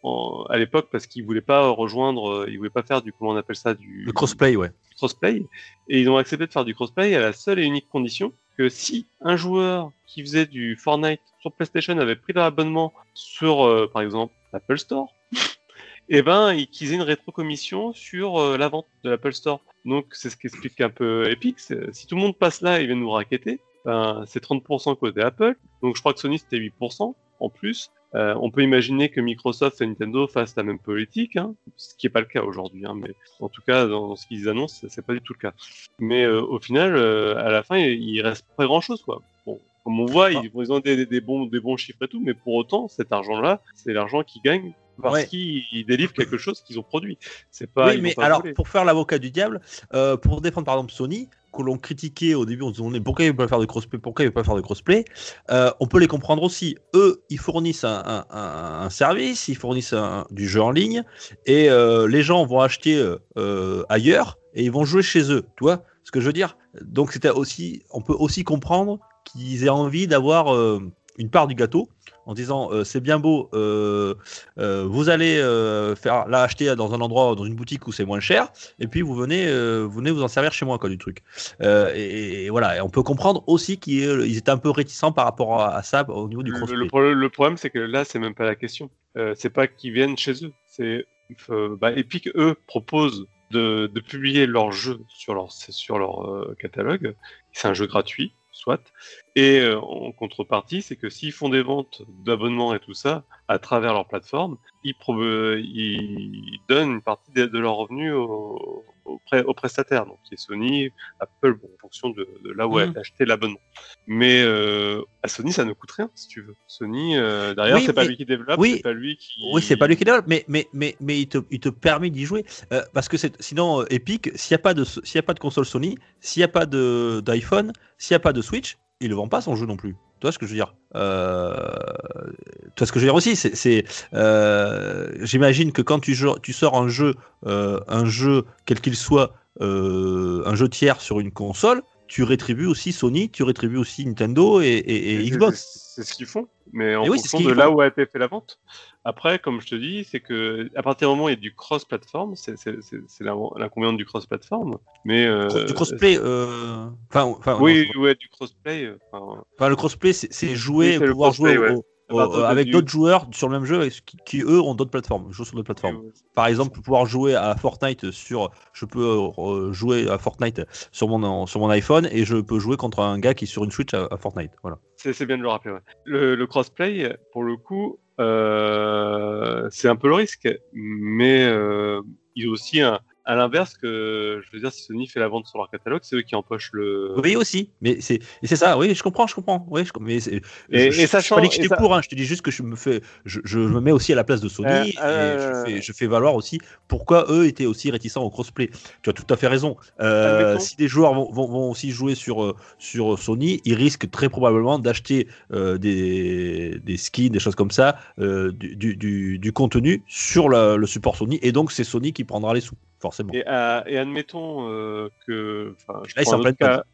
à l'époque parce qu'ils voulaient pas rejoindre, euh, ils voulaient pas faire du comment on appelle ça du le crossplay, ouais. Crossplay. Et ils ont accepté de faire du crossplay à la seule et unique condition que si un joueur qui faisait du Fortnite sur PlayStation avait pris leur abonnement sur, euh, par exemple, l'Apple Store, et [LAUGHS] eh ben qu'ils aient une rétrocommission sur euh, la vente de l'Apple Store. Donc c'est ce qui explique un peu Epic. Si tout le monde passe là, ils viennent nous raqueter ben, c'est 30% côté Apple. Donc je crois que Sony c'était 8% en plus. Euh, on peut imaginer que Microsoft et Nintendo fassent la même politique, hein, ce qui n'est pas le cas aujourd'hui. Hein, mais en tout cas, dans ce qu'ils annoncent, c'est pas du tout le cas. Mais euh, au final, euh, à la fin, il, il reste pas grand-chose, quoi. Bon, comme on voit, ils, ils ont des, des, bons, des bons chiffres et tout, mais pour autant, cet argent-là, c'est l'argent qu'ils gagnent parce qu'ils délivrent quelque chose qu'ils ont produit. C'est pas. Oui, mais alors pour faire l'avocat du diable, euh, pour défendre par exemple Sony, que l'on critiquait au début, on se demandait pourquoi ils ne peuvent pas faire de crossplay, pourquoi ils peuvent pas faire de crossplay. Euh, on peut les comprendre aussi. Eux, ils fournissent un, un, service, ils fournissent du jeu en ligne, et euh, les gens vont acheter euh, ailleurs et ils vont jouer chez eux. Tu vois ce que je veux dire? Donc c'était aussi, on peut aussi comprendre qu'ils aient envie d'avoir une part du gâteau en disant euh, c'est bien beau, euh, euh, vous allez faire acheter dans un endroit, dans une boutique où c'est moins cher, et puis vous venez, vous venez vous en servir chez moi quoi du truc. Et, voilà, et on peut comprendre aussi qu'ils étaient un peu réticents par rapport à, ça au niveau du crossplay. Le, problème c'est que là c'est même pas la question. c'est pas qu'ils viennent chez eux, c'est bah, Epic eux proposent de, de, publier leur jeu sur leur, sur leur catalogue. C'est un jeu gratuit soit. Et euh, en contrepartie, c'est que s'ils font des ventes d'abonnements et tout ça à travers leur plateforme, ils, ils donnent une partie de, leurs revenus aux, aux, prestataires, donc qui est Sony, Apple, bon, en fonction de, là où elle a acheté l'abonnement. Mais euh, à Sony, ça ne coûte rien, si tu veux. Sony, euh, derrière, c'est pas lui qui développe, oui, c'est pas lui qui. Oui, c'est pas lui qui développe, mais, mais, mais, mais il, te, il te permet d'y jouer. parce que sinon, Epic, s'il n'y a, pas de, s'il y a pas de console Sony, s'il n'y a pas d'iPhone, s'il n'y a pas de Switch, il ne vend pas son jeu non plus. Tu vois ce que je veux dire? Euh... Tu vois ce que je veux dire aussi? C'est, euh... j'imagine que quand tu, tu sors un jeu, euh, un jeu quel qu'il soit, euh, un jeu tiers sur une console, tu rétribues aussi Sony, tu rétribues aussi Nintendo et, et, et Xbox. C'est ce qu'ils font, mais en fonction de là où a été fait la vente. Après, comme je te dis, c'est que à partir du moment où il y a du cross-platform, c'est l'inconvénient du cross-platform. Mais euh, du crossplay, euh... enfin, enfin, oui, ouais, du crossplay. Euh, enfin, le crossplay, c'est jouer, pouvoir jouer au, euh, avec d'autres joueurs sur le même jeu qui, eux ont d'autres plateformes, jouent sur d'autres plateformes. Par exemple, pouvoir jouer à Fortnite sur, je peux euh, jouer à Fortnite sur mon sur mon iPhone et je peux jouer contre un gars qui est sur une Switch à, Fortnite. Voilà. C'est bien de le rappeler. Ouais. Le, le, crossplay, pour le coup, euh, c'est un peu le risque, mais euh, il y a aussi un, à l'inverse que je veux dire si Sony fait la vente sur leur catalogue c'est eux qui empochent le oui aussi. Mais c'est c'est ça. Oui je comprends je comprends. Oui je, mais et, je, ça pas que pour hein, je te dis juste que je me fais je, je me mets aussi à la place de Sony euh, et euh, je, fais, je fais valoir aussi pourquoi eux étaient aussi réticents au crossplay. Tu as tout à fait raison. Euh, si des joueurs vont, vont, aussi jouer sur sur Sony ils risquent très probablement d'acheter des, des skins des choses comme ça du, du, du, contenu sur le support Sony et donc c'est Sony qui prendra les sous forcément. Et, euh, et admettons euh, que. Là, ils un, cas,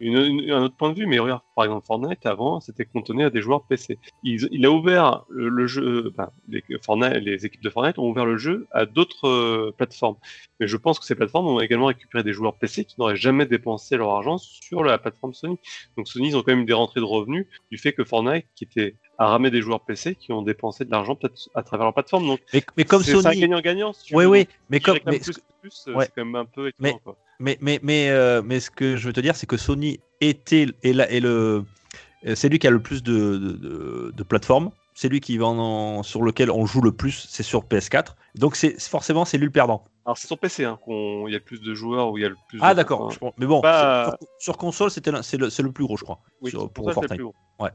une, un autre point de vue, mais regarde, par exemple, Fortnite, avant, c'était cantonné à des joueurs PC. Il, il a ouvert le, jeu. Ben, les, Fortnite, les équipes de Fortnite ont ouvert le jeu à d'autres euh, plateformes. Mais je pense que ces plateformes ont également récupéré des joueurs PC qui n'auraient jamais dépensé leur argent sur la plateforme Sony. Donc Sony, ils ont quand même des rentrées de revenus du fait que Fortnite, qui était à ramer des joueurs PC qui ont dépensé de l'argent peut-être à travers leur plateforme. Donc, mais, mais comme Sony, c'est un gagnant-gagnant. oui, oui, mais comme mais plus, plus, c'est quand même un peu étonnant. Mais, quoi. mais mais mais, euh, mais ce que je veux te dire, c'est que Sony était et, la, et le c'est lui qui a le plus de, de plateformes. C'est lui qui vend sur lequel on joue le plus, c'est sur PS4. Donc c'est forcément c'est lui le perdant. Alors c'est sur PC hein, qu'il y a le plus de joueurs, où il y a le plus. Ah d'accord. Mais bon, sur, sur, console c'était c'est le, le, plus gros, je crois. Oui, sur, pour Fortnite. Ouais.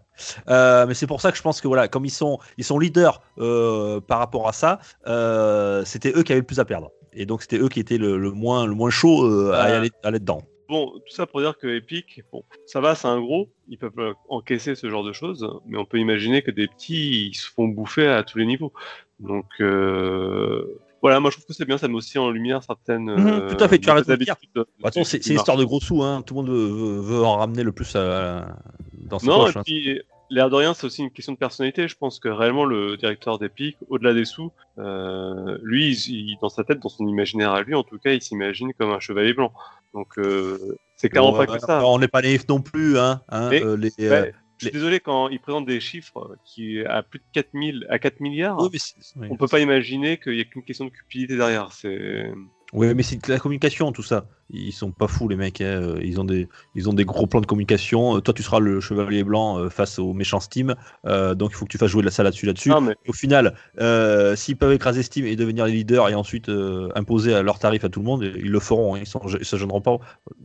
Euh, mais c'est pour ça que je pense que voilà, comme ils sont ils sont leaders euh, par rapport à ça, euh, c'était eux qui avaient le plus à perdre. et donc c'était eux qui étaient le, le moins, le moins chaud à, y Ah. aller, à aller dedans. Bon, tout ça pour dire que Epic, bon, ça va, c'est un gros, ils peuvent encaisser ce genre de choses, mais on peut imaginer que des petits, ils se font bouffer à tous les niveaux. Donc, euh, voilà, moi je trouve que c'est bien, ça met aussi en lumière certaines. Euh, tout à fait, tu as raison de de- De c'est du c'est une marché. histoire de gros sous, hein. tout le monde veut, en ramener le plus à- dans ses Non, poches. et hein. L'air de rien, c'est aussi une question de personnalité. Je pense que réellement, le directeur d'Epic, au-delà des sous, euh, lui, il- dans sa tête, dans son imaginaire à lui, en tout cas, il s'imagine comme un chevalier blanc. Donc, euh, c'est clairement pas que ça. On n'est pas naïf non plus. Hein, hein, Mais- euh, les, euh, je suis désolé quand il présente des chiffres qui à plus de 4000 à 4 milliards, oui, mais oui. on peut pas imaginer qu'il y a qu'une question de cupidité derrière. C'est Oui, mais c'est la communication, tout ça. Ils sont pas fous, les mecs. hein. Euh, Ils, ont des, ils ont des gros plans de communication. Euh, Toi, tu seras le chevalier blanc euh, face aux méchants Steam. Euh, donc, il faut que tu fasses jouer de ça là-dessus. là-dessus. non mais Au final, euh, s'ils peuvent écraser Steam et devenir les leaders et ensuite euh, imposer à leur tarif à tout le monde, ils le feront. hein. Ils ne se gêneront pas,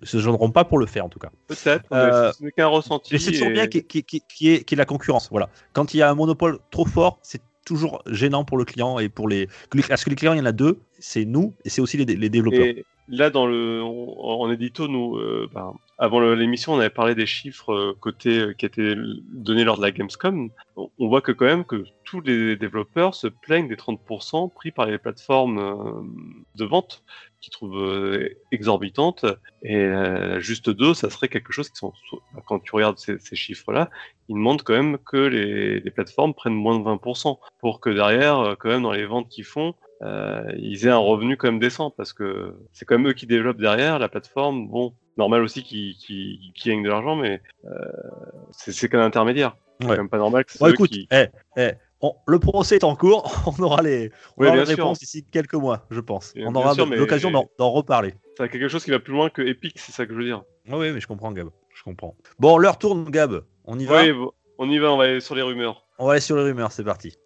ils se gêneront pas pour le faire, en tout cas. peut-être, mais ce n'est qu'un ressenti. Mais c'est toujours et- bien y, y y qu'il y ait la concurrence. Voilà. Quand il y a un monopole trop fort, c'est toujours gênant pour le client et pour les. Parce que les clients, il y en a deux. C'est nous et c'est aussi les, développeurs. Là, dans le, en, édito, nous, euh, ben, avant l'émission, on avait parlé des chiffres euh, côté euh, qui étaient donnés lors de la Gamescom. On, voit que quand même que tous les développeurs se plaignent des 30% pris par les plateformes de vente qui trouvent euh, exorbitantes. Et euh, juste deux, ça serait quelque chose qui sont, ben, quand tu regardes ces, ces chiffres-là, ils demandent quand même que les, les plateformes prennent moins de 20% pour que derrière, euh, quand même, dans les ventes qu'ils font, euh, ils aient un revenu quand même décent parce que c'est quand même eux qui développent derrière la plateforme. Bon, normal aussi qu'ils qui, qui gagnent de l'argent, mais euh, c'est c'est qu'un intermédiaire. C'est quand même pas normal que c'est écoute, qui. eh, eh, on- le procès est en cours. [LAUGHS] On aura les, on Oui, aura bien les sûr. réponses d'ici quelques mois, je pense. Bien- on aura l'occasion d'en reparler. C'est quelque chose qui va plus loin que Epic, c'est ça que je veux dire. Ah oui, mais je comprends, Gab. Je comprends. Bon, l'heure tourne, Gab. On y va Oui, bon, on y va, on va aller sur les rumeurs. On va aller sur les rumeurs, c'est parti.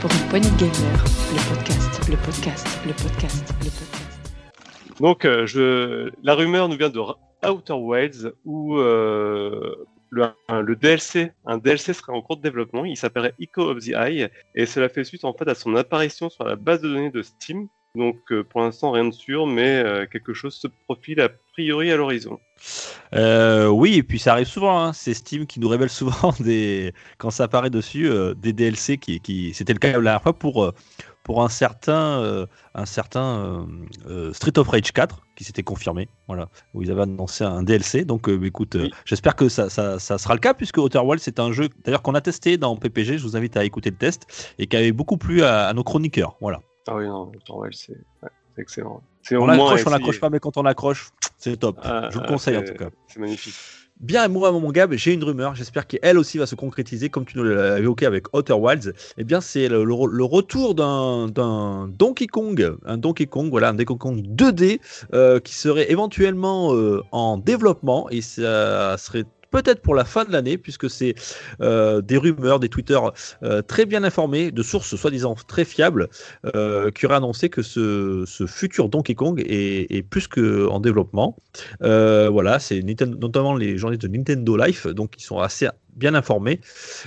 Pour une poignée de gamers, le podcast, le podcast, le podcast, le podcast. Donc, euh, je... la rumeur nous vient de Outer Wilds où euh, le, un- DLC, un DLC serait en cours de développement. Il s'appellerait Echo of the Eye et cela fait suite en fait à son apparition sur la base de données de Steam. Donc, euh, pour l'instant, rien de sûr, mais euh, quelque chose se profile a priori à l'horizon. Oui, et puis ça arrive souvent. hein. C'est Steam qui nous révèle souvent [LAUGHS] des quand ça apparaît dessus des DLC qui, qui c'était le cas la dernière fois pour pour un certain euh, un certain euh, euh, Street of Rage 4 qui s'était confirmé. Voilà, où ils avaient annoncé un DLC. Donc, euh, écoute, Oui. j'espère que ça, ça, ça sera le cas puisque Outer Wilds c'est un jeu d'ailleurs qu'on a testé dans PPG. Je vous invite à écouter le test et qui avait beaucoup plu à, à nos chroniqueurs. Voilà. Ah oui, non, Outer Wilds, c'est ouais, excellent. On moins accroche, on essayer. n'accroche pas, mais quand on accroche, c'est top. Ah, Je vous le conseille en tout cas. C'est magnifique. Bien, moi, mon Gab, j'ai une rumeur. J'espère qu'elle aussi va se concrétiser, comme tu nous l'as évoqué avec Outer Wilds. Eh bien, c'est le, retour d'un d'un Donkey Kong, un Donkey Kong, voilà, un Donkey Kong 2D euh, qui serait éventuellement euh, en développement et ça serait peut-être pour la fin de l'année, puisque c'est euh, des rumeurs, des tweeters euh, très bien informés, de sources soi-disant très fiables, euh, qui auraient annoncé que ce, ce futur Donkey Kong est, plus qu'en développement. Voilà, c'est notamment les journalistes de Nintendo Life, donc ils sont assez bien informés.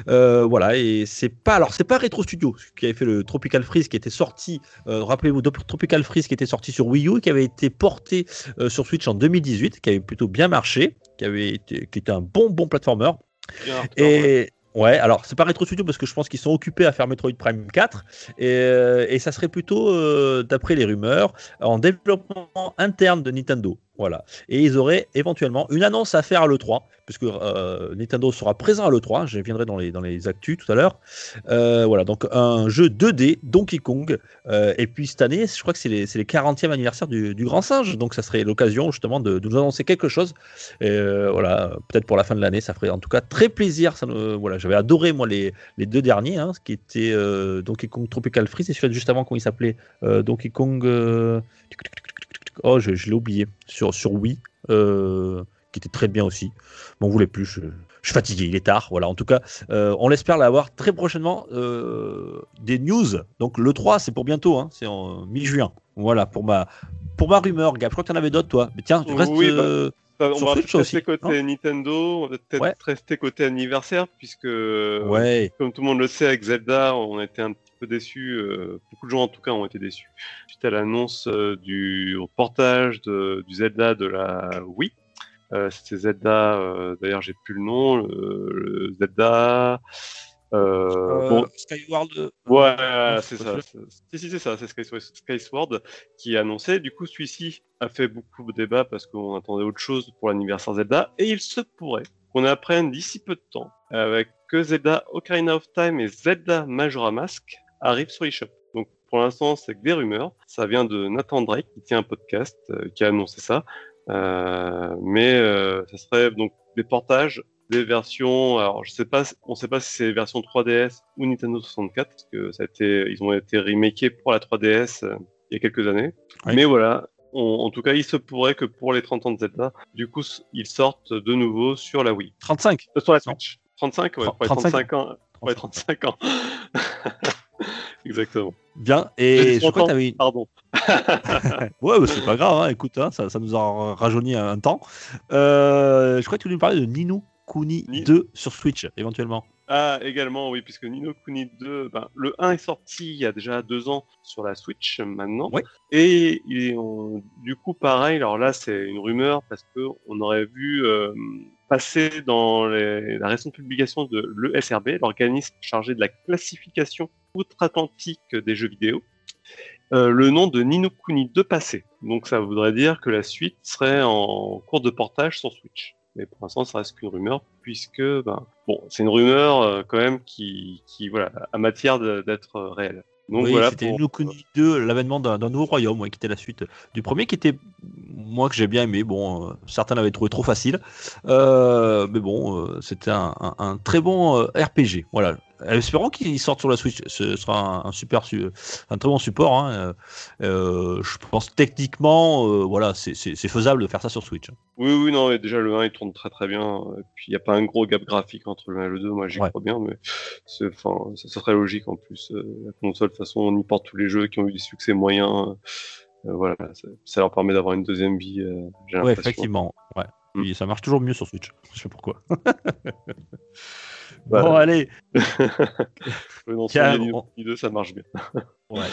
Euh, voilà, et c'est pas alors c'est pas Retro Studio qui avait fait le Tropical Freeze qui était sorti. euh, Rappelez-vous Tropical Freeze qui était sorti sur Wii U et qui avait été porté euh, sur Switch en 2018, qui avait plutôt bien marché, qui avait été, qui était un bon bon platformer. Bien hardcore, ouais. Et ouais, alors c'est pas Retro Studio parce que je pense qu'ils sont occupés à faire Metroid Prime 4 et, euh, et ça serait plutôt, euh, d'après les rumeurs, en développement interne de Nintendo. Voilà. Et ils auraient éventuellement une annonce à faire à l'E3, puisque euh, Nintendo sera présent à l'E3. Je viendrai dans les, dans les actus tout à l'heure. Euh, voilà, donc un jeu 2D, Donkey Kong. Euh, et puis cette année, je crois que c'est les, les 40e anniversaire du, Grand Singe. Donc ça serait l'occasion justement de, de nous annoncer quelque chose. Voilà, peut-être pour la fin de l'année, ça ferait en tout cas très plaisir. Ça, voilà, j'avais adoré moi les, les deux derniers, hein, ce qui était Donkey Kong Tropical Freeze et celui juste avant, comment il s'appelait Donkey Kong. Oh, je, je l'ai oublié. Sur, sur Wii, euh, qui était très bien aussi. M'en voulez plus, je, je suis fatigué, il est tard. Voilà, en tout cas, euh, on l'espère l'avoir très prochainement. euh, des news. Donc le 3, c'est pour bientôt, hein, c'est en mi-juin. Voilà, pour ma, pour ma rumeur, Gab. Je crois que tu en avais d'autres, toi. Mais tiens, tu restes. Oui, bah, Bah, on va Switch peut-être aussi, rester côté Nintendo, on va peut-être Ouais. rester côté anniversaire, puisque, Ouais. comme tout le monde le sait, avec Zelda, on été un petit peu déçus, euh, beaucoup de gens en tout cas ont été déçus, suite à l'annonce euh, du portage de, du Zelda de la Wii. Euh, C'était Zelda, euh, d'ailleurs j'ai plus le nom, le, le Zelda... Euh, bon, Skyward. Ouais, c'est ça. Si, si, c'est ça. C'est Skyward, qui a annoncé. Du coup, celui-ci a fait beaucoup de débats parce qu'on attendait autre chose pour l'anniversaire Zelda. Et il se pourrait qu'on apprenne d'ici peu de temps avec que Zelda Ocarina of Time et Zelda Majora Mask arrivent sur eShop. Donc, pour l'instant, c'est que des rumeurs. Ça vient de Nathan Drake qui tient un podcast euh, qui a annoncé ça. Euh, mais euh, ça serait donc des portages des versions. Alors, je sais pas, on sait pas si c'est les versions 3DS ou Nintendo 64 parce que ça a été, ils ont été remakés pour la 3DS euh, il y a quelques années. Oui. Mais voilà. on- en tout cas, il se pourrait que pour les 30 ans de Zelda, du coup, s- ils sortent de nouveau sur la Wii. 35. Euh, sur la Non. Switch. 35, ouais, Tr- pour les 35. 35 ans. Ouais, 35 ans. [LAUGHS] Exactement. Bien. Et je crois 30 que t'avais une- Pardon. [LAUGHS] Ouais, bah, c'est pas grave, hein, écoute, hein, ça, ça nous a rajeuni un temps. Euh, je crois que tu voulais nous parler de Nino Kuni Ni- 2 sur Switch, éventuellement. Ah, également, oui, puisque Nino Kuni 2, ben, le 1 est sorti il y a déjà deux ans sur la Switch maintenant. Ouais. Et il est en- du coup, pareil, alors là, c'est une rumeur parce que on aurait vu euh, passer dans les- la récente publication de l'ESRB, l'organisme chargé de la classification outre-Atlantique des jeux vidéo, euh, le nom de Nino Kuni 2 passé. Donc ça voudrait dire que la suite serait en cours de portage sur Switch. Mais pour l'instant, ça reste qu'une rumeur, puisque ben, bon, c'est une rumeur euh, quand même qui, qui voilà, a matière d'être euh, réelle. Donc oui, voilà c'était pour- Nino Kuni 2, l'avènement d'un nouveau royaume, ouais, qui était la suite du premier, qui était, moi, que j'ai bien aimé. Bon, euh, certains l'avaient trouvé trop facile. Euh, mais bon, euh, c'était un, un- un très bon RPG. Voilà. Espérons qu'il sorte sur la Switch. Ce sera un, un super, su- un très bon support. hein. Euh, euh, je pense techniquement, euh, voilà, c'est- faisable de faire ça sur Switch. Oui, oui, non, déjà le 1 il tourne très très bien. Et puis il n'y a pas un gros gap graphique entre le 1 et le 2, moi j'y Ouais. crois bien, mais enfin, ça, ça serait logique en plus. Euh, la console, de toute façon, on y porte tous les jeux qui ont eu des succès moyens. Euh, voilà, ça, ça leur permet d'avoir une deuxième vie, euh, l'impression. effectivement. Ouais. Mm. Ça marche toujours mieux sur Switch. Je sais pourquoi. [LAUGHS] Bah, bon, allez. [LAUGHS] Le non, les 2, ça marche bien. [LAUGHS] Ouais.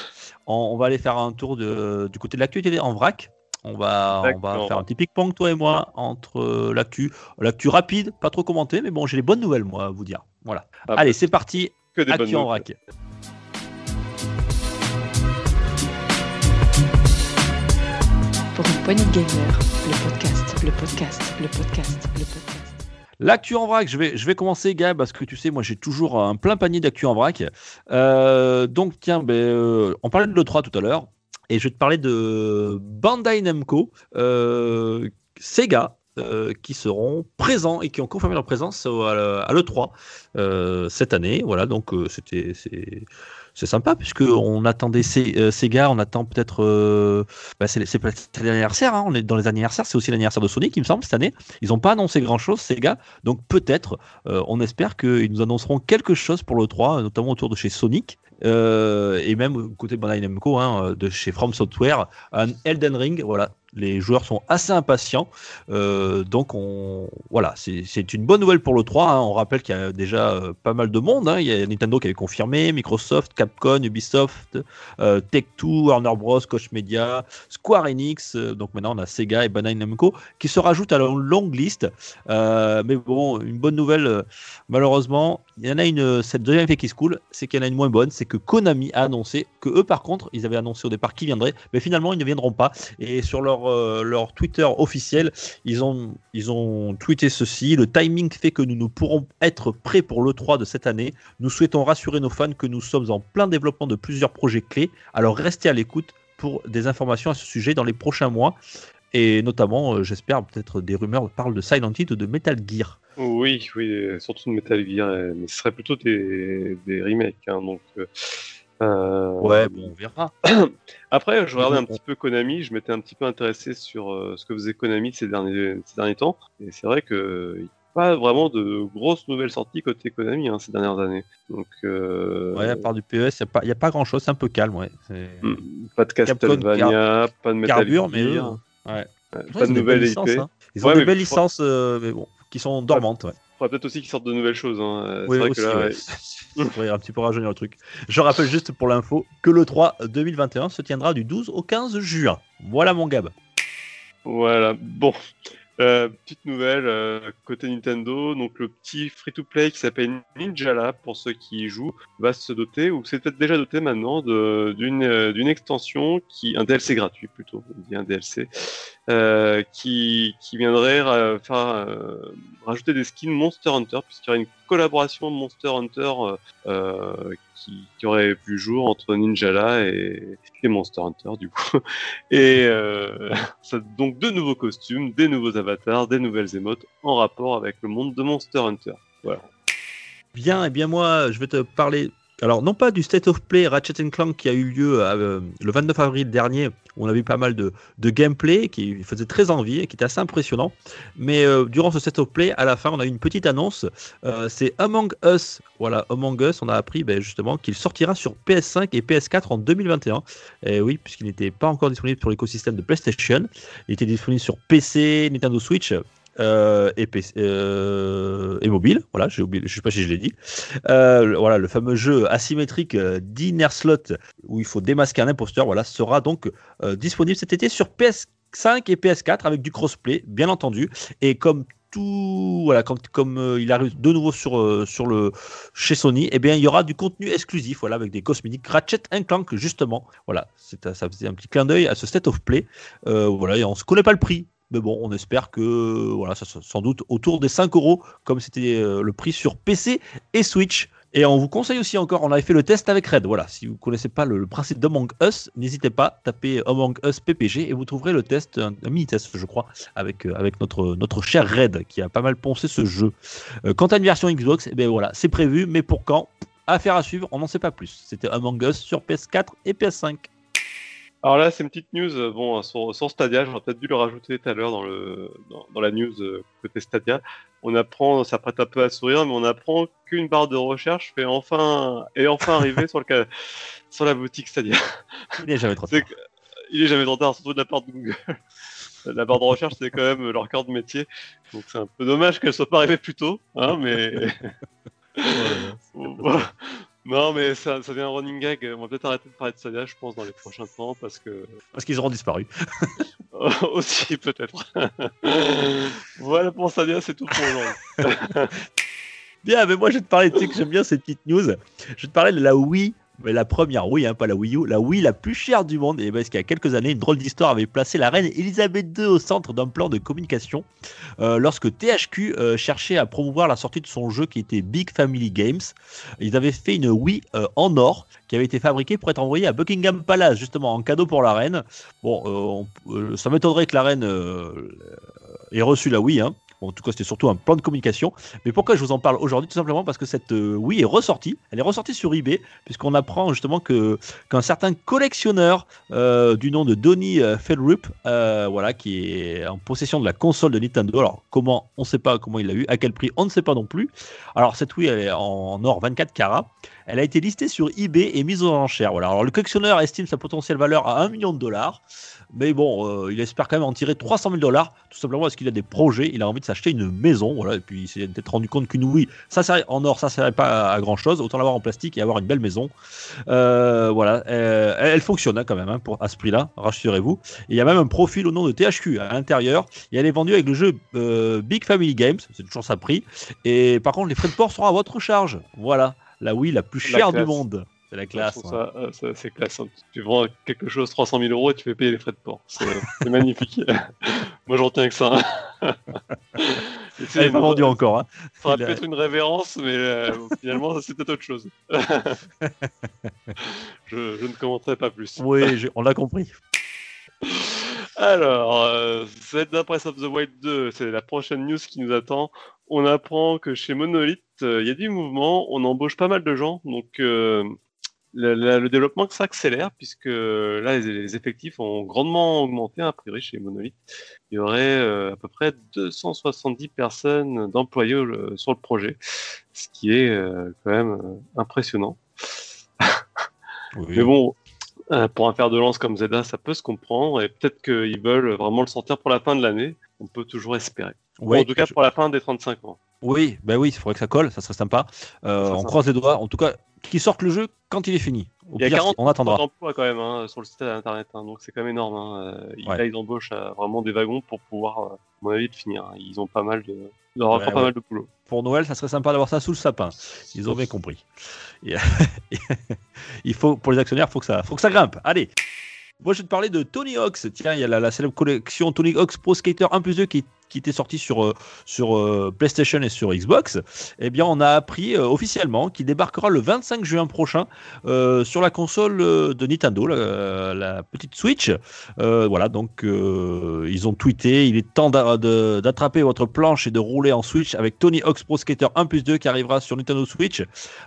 On, on va aller faire un tour de, du côté de l'actualité en vrac. On va, on va D'accord. faire un petit ping-pong, toi et moi, entre euh, l'actu. L'actu rapide, pas trop commenté, mais bon, j'ai les bonnes nouvelles, moi, à vous dire. Voilà. Ah, Allez, c'est parti. que des bonnes Actu en nouvelles. vrac. Pour une poignée de gamer, le podcast, le podcast, le podcast, le podcast. L'actu en vrac, je vais, je vais commencer, Gab, parce que tu sais, moi j'ai toujours un plein panier d'actu en vrac. Euh, donc, tiens, ben, euh, on parlait de l'E3 tout à l'heure, et je vais te parler de Bandai Namco, euh, Sega, euh, qui seront présents et qui ont confirmé leur présence à, à l'E3 euh, cette année. Voilà, donc c'était. C'est- sympa puisque on attendait Se- euh, Sega, on attend peut-être. euh, bah, c'est l'anniversaire, hein, on est dans les anniversaires, c'est aussi l'anniversaire de Sonic, il me semble, cette année. Ils n'ont pas annoncé grand-chose, Sega. Donc peut-être, euh, on espère qu'ils nous annonceront quelque chose pour le 3, notamment autour de chez Sonic. euh, et même côté Bandai Namco, hein, de chez From Software, un Elden Ring. Voilà, les joueurs sont assez impatients. Euh, donc on, voilà, c'est une bonne nouvelle pour le 3. hein. On rappelle qu'il y a déjà euh, pas mal de monde. hein. Il y a Nintendo qui avait confirmé, Microsoft, Capcom, Ubisoft, euh, Tech2, Warner Bros, Koch Media, Square Enix. euh, donc maintenant on a Sega et Bandai Namco qui se rajoutent à la longue liste. Mais bon, une bonne nouvelle, malheureusement, il y en a une, cette deuxième effet qui se coule, c'est qu'il y en a une moins bonne, c'est que Konami a annoncé que eux, par contre, ils avaient annoncé au départ qu'ils viendraient, mais finalement, ils ne viendront pas. Et sur leur, euh, leur Twitter officiel, ils ont, ils ont tweeté ceci le timing fait que nous ne pourrons être prêts pour l'E3 de cette année. Nous souhaitons rassurer nos fans que nous sommes en plein développement de plusieurs projets clés, alors restez à l'écoute pour des informations à ce sujet dans les prochains mois. Et notamment, euh, j'espère, peut-être des rumeurs parlent de Silent Hill ou de Metal Gear. Oui, oui, euh, surtout de Metal Gear, mais ce serait plutôt des, des remakes. hein, donc, euh, Ouais, bon, on verra. [COUGHS] Après, je regardais un bon, petit peu Konami, je m'étais un petit peu intéressé sur euh, ce que faisait Konami ces derniers, ces derniers temps, et c'est vrai que a pas vraiment de grosses nouvelles sorties côté Konami hein, ces dernières années. Donc, euh, Ouais, à part du PES, il n'y a, pas grand chose, c'est un peu calme. Ouais. Hmm, pas de Castlevania, pas de Metal Carbure, mais Gear, ouais. pas de nouvelles IP. licences, hein. Ils ont des belles licences, mais bon, qui sont dormantes. Ouais. Faudrait peut-être aussi qu'ils sortent de nouvelles choses. Hein. Euh, Oui, c'est vrai aussi, que là, ouais. Faudrait [LAUGHS] un petit peu rajeunir le truc. Je rappelle juste pour l'info que le 3 2021 se tiendra du 12 au 15 juin. Voilà mon Gab. Voilà, bon. Euh, petite nouvelle euh, côté Nintendo, donc le petit free-to-play qui s'appelle Ninja Lab pour ceux qui y jouent va se doter ou c'est peut-être déjà doté maintenant euh, d'une extension qui un DLC gratuit plutôt, on dit un DLC euh, qui qui viendrait faire rajouter des skins Monster Hunter puisqu'il y aurait une collaboration Monster Hunter qui, qui aurait vu le jour entre Ninjala et, et Monster Hunter du coup [LAUGHS] et euh, [LAUGHS] donc de nouveaux costumes, des nouveaux avatars, des nouvelles émotes en rapport avec le monde de Monster Hunter. Bien, et bien moi, je vais te parler. Alors, non pas du State of Play Ratchet Clank qui a eu lieu euh, le 29 avril dernier, on a vu pas mal de, gameplay qui faisait très envie et qui était assez impressionnant. Mais euh, durant ce State of Play, à la fin, on a eu une petite annonce. Euh, c'est Among Us. Voilà, Among Us, on a appris ben, justement qu'il sortira sur PS5 et PS4 en 2021. Et oui, puisqu'il n'était pas encore disponible sur l'écosystème de PlayStation. Il était disponible sur PC, Nintendo Switch. Euh, euh, et mobile, voilà, je sais pas si je l'ai dit. Euh, voilà, le fameux jeu asymétrique euh, d'Inner Slot où il faut démasquer un imposteur, voilà, sera donc disponible cet été sur PS5 et PS4 avec du crossplay, bien entendu. Et comme tout, voilà, comme il arrive de nouveau sur, sur le chez Sony, eh bien, il y aura du contenu exclusif, voilà, avec des cosmétiques Ratchet Clank justement. Voilà, c'est, ça faisait un petit clin d'œil à ce State of Play. Voilà, et on se connaît pas le prix. Mais bon, on espère que voilà, ça sera sans doute autour des 5 euros, comme c'était euh, le prix sur PC et Switch. Et on vous conseille aussi encore, on avait fait le test avec Red. Voilà, si vous connaissez pas le, principe d'Among Us, n'hésitez pas, tapez Among Us PPG et vous trouverez le test, un, mini-test, je crois, avec, euh, avec notre, notre cher Red qui a pas mal poncé ce jeu. Euh, quant à une version Xbox, eh bien voilà, c'est prévu, mais pour quand? Affaire à suivre, on n'en sait pas plus. C'était Among Us sur PS4 et PS5. Alors là, c'est une petite news. euh, Bon, sur, sur Stadia, j'aurais peut-être dû le rajouter tout à l'heure dans, le, dans, dans la news euh, côté Stadia. On apprend, ça prête un peu à sourire, mais on apprend qu'une barre de recherche fait enfin, est enfin arrivée sur, le, [LAUGHS] sur la boutique Stadia. Il n'est jamais trop tard. il est jamais trop tard, surtout de la part de Google. La barre de recherche, c'est quand même leur cœur de métier. Donc c'est un peu dommage qu'elle soit pas arrivée plus tôt, hein, mais. [LAUGHS] Bon, non, mais ça, ça devient un running gag. On va peut-être arrêter de parler de Stadia, je pense, dans les prochains temps, parce que. Parce qu'ils auront disparu. [LAUGHS] Aussi, peut-être. [LAUGHS] voilà pour Stadia, c'est tout pour aujourd'hui. [LAUGHS] Bien, mais moi je vais te parler, tu sais que j'aime bien ces petites news. Je vais te parler de la Wii, la première Wii, hein, pas la Wii U, la Wii la plus chère du monde. Et parce qu'il y a quelques années, une drôle d'histoire avait placé la reine Elisabeth II au centre d'un plan de communication euh, lorsque THQ euh, cherchait à promouvoir la sortie de son jeu qui était Big Family Games. Ils avaient fait une Wii euh, en or qui avait été fabriquée pour être envoyée à Buckingham Palace, justement en cadeau pour la reine. Bon, on- ça m'étonnerait que la reine ait reçu la Wii. Hein. En tout cas, c'était surtout un plan de communication. Mais pourquoi je vous en parle aujourd'hui? Tout simplement parce que cette euh, Wii est ressortie. Elle est ressortie sur eBay, puisqu'on apprend justement qu'un certain collectionneur euh, du nom de Donny euh, Feldrup, euh, voilà, qui est en possession de la console de Nintendo. Alors, comment On ne sait pas comment il l'a eu, à quel prix On ne sait pas non plus. Alors, cette Wii, elle est en or 24 carats. Elle a été listée sur eBay et mise aux enchères. Voilà. Alors, le collectionneur estime sa potentielle valeur à 1 million de dollars. Mais bon, euh, il espère quand même en tirer 300 000 dollars, tout simplement parce qu'il a des projets, il a envie de s'acheter une maison, voilà, et puis il s'est peut-être rendu compte qu'une Wii, ça sert- en or, ça ne servait pas à, grand chose, autant l'avoir en plastique et avoir une belle maison. Euh, voilà, euh, elle, fonctionne hein, quand même hein, pour, à ce prix-là, rassurez-vous. Il y a même un profil au nom de THQ à l'intérieur, et elle est vendue avec le jeu Big Family Games, c'est toujours ça prix, et par contre les frais de port seront à votre charge. Voilà, la Wii la plus La chère du monde. C'est la classe. trouve ouais. ça, euh, ça- c'est classe. hein. Tu vends quelque chose 300 000 euros et tu fais payer les frais de port. C'est [LAUGHS] c'est magnifique. [LAUGHS] Moi, j'en tiens que ça. hein. [LAUGHS] Elle est pas vendue encore. Hein. Ça aurait Il a- pu être une révérence, mais euh, finalement, ça, c'est peut-être autre chose. je, je ne commenterai pas plus. Oui, je- on l'a compris. Alors, euh, Zelda Breath of the Wild 2, c'est la prochaine news qui nous attend. On apprend que chez Monolith, euh, il y a du mouvement, on embauche pas mal de gens, donc euh, le, le- le développement s'accélère puisque euh, là, les, les effectifs ont grandement augmenté, a priori, chez Monolith. Il y aurait euh, à peu près 270 personnes d'employés sur le projet, ce qui est quand même impressionnant. Mais bon, pour un fer de lance comme Zelda, ça peut se comprendre et peut-être qu'ils veulent vraiment le sortir pour la fin de l'année. on peut toujours espérer. Ouais, en tout cas, je- pour la fin des 35 ans. Oui, ben oui, il faudrait que ça colle, ça serait sympa. Euh, Ça on sympa. croise les doigts. En tout cas, qu'ils sortent le jeu quand il est fini. Au Il y a pire, 40 on attendra. d'emplois quand même hein, sur le site internet, hein, donc c'est quand même énorme. Hein. Euh, ils- Ouais. Là, ils embauchent euh, vraiment des wagons pour pouvoir, euh, à mon avis, de finir. Ils ont pas mal de, il Ouais, encore pas mal de boulot. Pour Noël, ça serait sympa d'avoir ça sous le sapin. Ils ont bien compris. [LAUGHS] Et- il faut, pour les actionnaires, faut que ça, faut que ça grimpe. Allez. Moi, je vais te parler de Tony Hawk's. Tiens, il y a la, la célèbre collection Tony Hawk's Pro Skater 1 plus 2 qui, qui était sortie sur, euh, sur euh, PlayStation et sur Xbox. Eh bien, on a appris euh, officiellement qu'il débarquera le 25 juin prochain sur la console de Nintendo, la, petite Switch. Voilà, donc ils ont tweeté il est temps d'attraper votre planche et de rouler en Switch avec Tony Hawk's Pro Skater 1 plus 2 qui arrivera sur Nintendo Switch.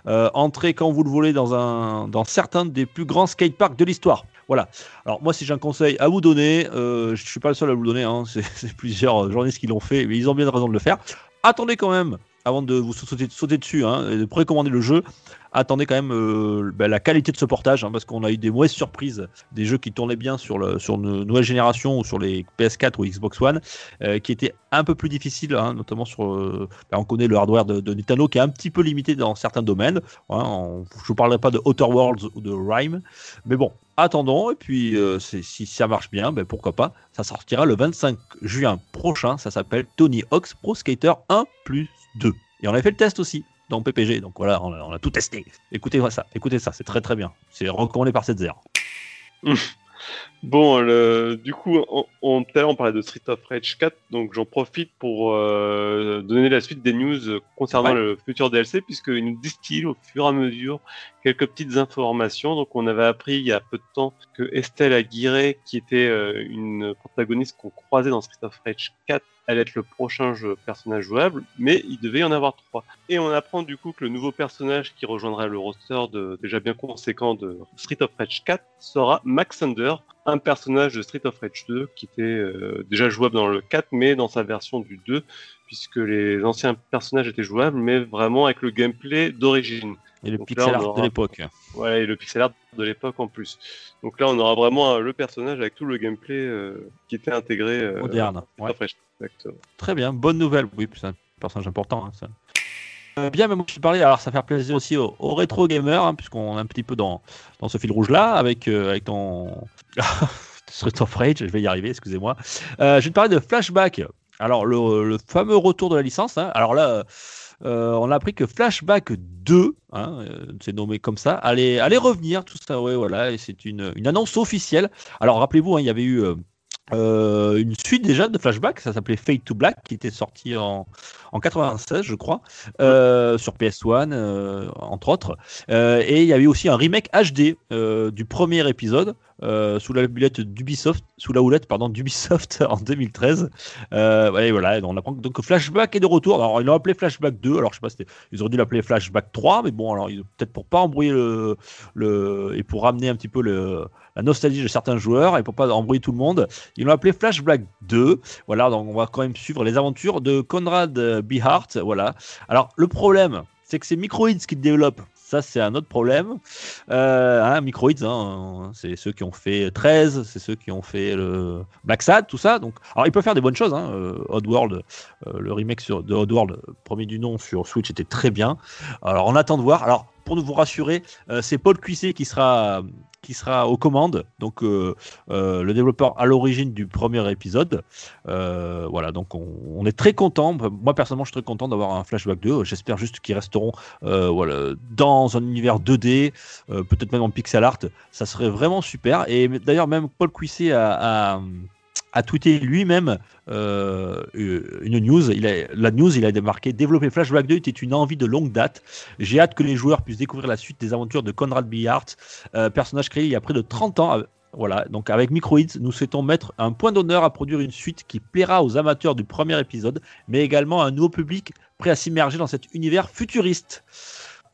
Entrez quand vous le voulez dans, un, dans certains des plus grands skateparks de l'histoire. Voilà. Alors moi, si j'ai un conseil à vous donner, je suis pas le seul à vous donner, hein, [LAUGHS] c'est plusieurs qui l'ont fait, mais ils ont bien raison de le faire. Attendez quand même, avant de vous sauter, dessus hein, et de précommander le jeu, attendez quand même euh, ben, la qualité de ce portage, hein, parce qu'on a eu des mauvaises surprises, des jeux qui tournaient bien sur, une nouvelle génération ou sur les PS4 ou Xbox One, euh, qui étaient un peu plus difficiles, hein, notamment sur... euh, ben, on connaît le hardware de, Nintendo qui est un petit peu limité dans certains domaines. Je ne vous parlerai pas de Outer Worlds ou de Rhyme, mais bon, attendons, et puis euh, si ça marche bien, ben, pourquoi pas, ça sortira le 25 juin prochain, ça s'appelle Tony Hawk's Pro Skater 1 plus 2. Et on a fait le test aussi dans PPG, donc voilà, on a, on a tout testé. Écoutez ça, écoutez ça, c'est très très bien. C'est recommandé par cette zère. Bon, le- du coup, on, on, tout à l'heure, on parlait de Street of Rage 4, donc j'en profite pour euh, donner la suite des news concernant Ouais. le futur DLC, puisqu'ils nous distillent au fur et à mesure quelques petites informations. Donc, on avait appris il y a peu de temps que Estelle Aguirre, qui était euh, une protagoniste qu'on croisait dans Street of Rage 4, allait être le prochain personnage jouable, mais il devait y en avoir trois. Et on apprend du coup que le nouveau personnage qui rejoindra le roster déjà bien conséquent de Street of Rage 4 sera Max Thunder, un personnage de Street of Rage 2 qui était euh, déjà jouable dans le 4, mais dans sa version du 2, puisque les anciens personnages étaient jouables, mais vraiment avec le gameplay d'origine. Et le Donc pixel là, art de l'époque. Voilà, et le pixel art de l'époque en plus. Donc là, on aura vraiment euh, le personnage avec tout le gameplay euh, qui était intégré. euh, Moderne. Ouais. Très bien, bonne nouvelle. Oui, c'est un personnage important. hein, ça. Euh, bien, mais moi je suis parlé, alors ça fait plaisir aussi aux, aux rétro gamers, hein, puisqu'on est un petit peu dans, dans ce fil rouge là, avec, avec ton [LAUGHS] Street of Rage, je vais y arriver, excusez-moi. Je vais te parler de Flashback. Alors, le, le fameux retour de la licence. hein. Alors là, euh, on a appris que Flashback 2, hein, euh, c'est nommé comme ça, allait, revenir, tout ça, ouais, voilà, et c'est une, annonce officielle. Alors, rappelez-vous, hein, il y avait eu. Euh, une suite déjà de Flashback, ça s'appelait Fade to Black, qui était sorti en, en 96, je crois, euh, sur PS1, euh, entre autres. Et il y avait aussi un remake HD du premier épisode. sous la houlette d'Ubisoft, sous la houlette pardon d'Ubisoft [LAUGHS] en 2013. Euh, ouais, voilà, on apprend donc Flashback est de retour. Alors ils l'ont appelé Flashback 2. Alors je sais pas, ils auraient dû l'appeler Flashback 3, mais bon, alors peut-être pour pas embrouiller le, le et pour ramener un petit peu le, la nostalgie de certains joueurs et pour pas embrouiller tout le monde, ils l'ont appelé Flashback 2. Voilà, donc on va quand même suivre les aventures de Conrad euh, B. Hart. Voilà. Alors le problème, c'est que c'est Microids qui le développe. Ça, c'est un autre problème. Euh, hein, Microids, hein, c'est ceux qui ont fait 13, c'est ceux qui ont fait le Black Sad, tout ça. Donc, alors, ils peuvent faire des bonnes choses. Hein. Euh, Oddworld, euh, le remake sur, de Oddworld, premier du nom sur Switch, était très bien. Alors, on attend de voir. Alors, pour nous vous rassurer, euh, c'est Paul Cuissé qui sera, qui sera aux commandes. Donc, euh, euh, le développeur à l'origine du premier épisode. Voilà, donc on, est très content. Moi, personnellement, je suis très content d'avoir un Flashback 2. J'espère juste qu'ils resteront voilà, dans un univers 2D, euh, peut-être même en pixel art. Ça serait vraiment super. Et d'ailleurs, même Paul Cuissé a, a, a tweeté lui-même euh, une news. La news, il a démarqué Développer Flashback 2 était une envie de longue date. J'ai hâte que les joueurs puissent découvrir la suite des aventures de Conrad B. Hart, euh, personnage créé il y a près de 30 ans. Voilà, donc avec Microids, nous souhaitons mettre un point d'honneur à produire une suite qui plaira aux amateurs du premier épisode, mais également à un nouveau public prêt à s'immerger dans cet univers futuriste.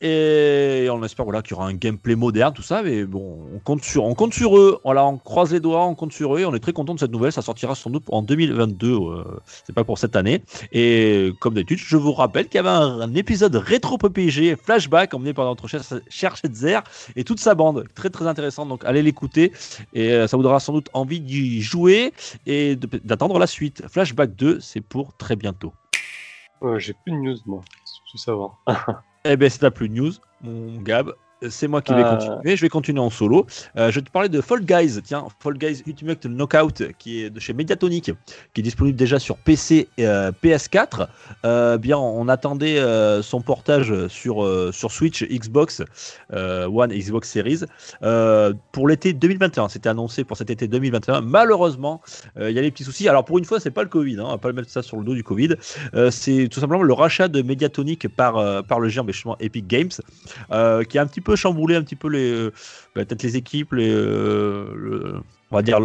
Et on espère voilà, qu'il y aura un gameplay moderne, tout ça. Mais bon, on compte sur, on compte sur eux. Voilà, on croise les doigts, on compte sur eux. On est très content de cette nouvelle. Ça sortira sans doute en 2022. Euh, c'est pas pour cette année. Et comme d'habitude, je vous rappelle qu'il y avait un, épisode rétro PPG flashback emmené par notre cher, cher Shetzer et toute sa bande. Très très intéressant. Donc allez l'écouter. Et euh, ça vous donnera sans doute envie d'y jouer et d'attendre la suite. Flashback 2, c'est pour très bientôt. J'ai plus de news, moi. Je savoir. [LAUGHS] eh ben, c'est ta plus news, mon Gab c'est moi qui vais euh. continuer. Je vais continuer en solo. Euh, je vais te parler de Fall Guys. Tiens, Fall Guys Ultimate Knockout, qui est de chez Mediatonic, qui est disponible déjà sur PC et euh, PS4. bien, on attendait son portage sur, sur Switch, Xbox One et Xbox Series pour l'été 2021. C'était annoncé pour cet été 2021. Malheureusement, il y a des petits soucis. Alors, pour une fois, c'est pas le Covid. Hein, on va pas mettre ça sur le dos du Covid. c'est tout simplement le rachat de Mediatonic par, par le géant Epic Games, qui a un petit peu chambouler un petit peu les euh, bah, peut-être les équipes, euh, on va dire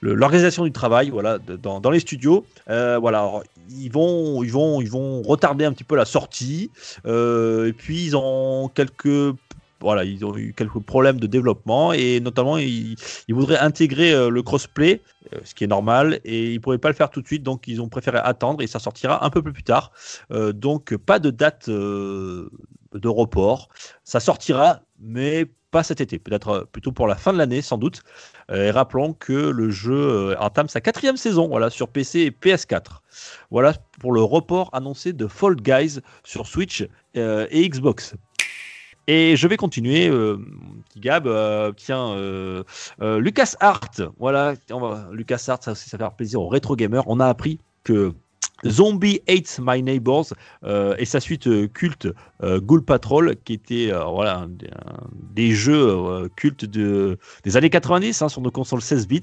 l'organisation du travail voilà dans, dans les studios. Euh, voilà ils vont ils vont ils vont retarder un petit peu la sortie. Et puis ils ont quelques voilà, ils ont eu quelques problèmes de développement et notamment ils, voudraient intégrer le crossplay, ce qui est normal, et ils ne pourraient pas le faire tout de suite, donc ils ont préféré attendre et ça sortira un peu plus tard. donc pas de date de report. Ça sortira, mais pas cet été, peut-être euh, plutôt pour la fin de l'année sans doute. Euh, rappelons que le jeu euh, entame sa quatrième saison voilà, sur PC et PS4. Voilà pour le report annoncé de Fall Guys sur Switch et Xbox. Et je vais continuer, petit Gab. tiens, Lucas Art, voilà, Lucas Art, ça aussi, ça fait plaisir aux rétro gamers. On a appris que Zombie Hates My Neighbors euh, et sa suite euh, culte euh, Ghoul Patrol qui était voilà des jeux cultes de, des années 90 hein, sur nos consoles 16 bits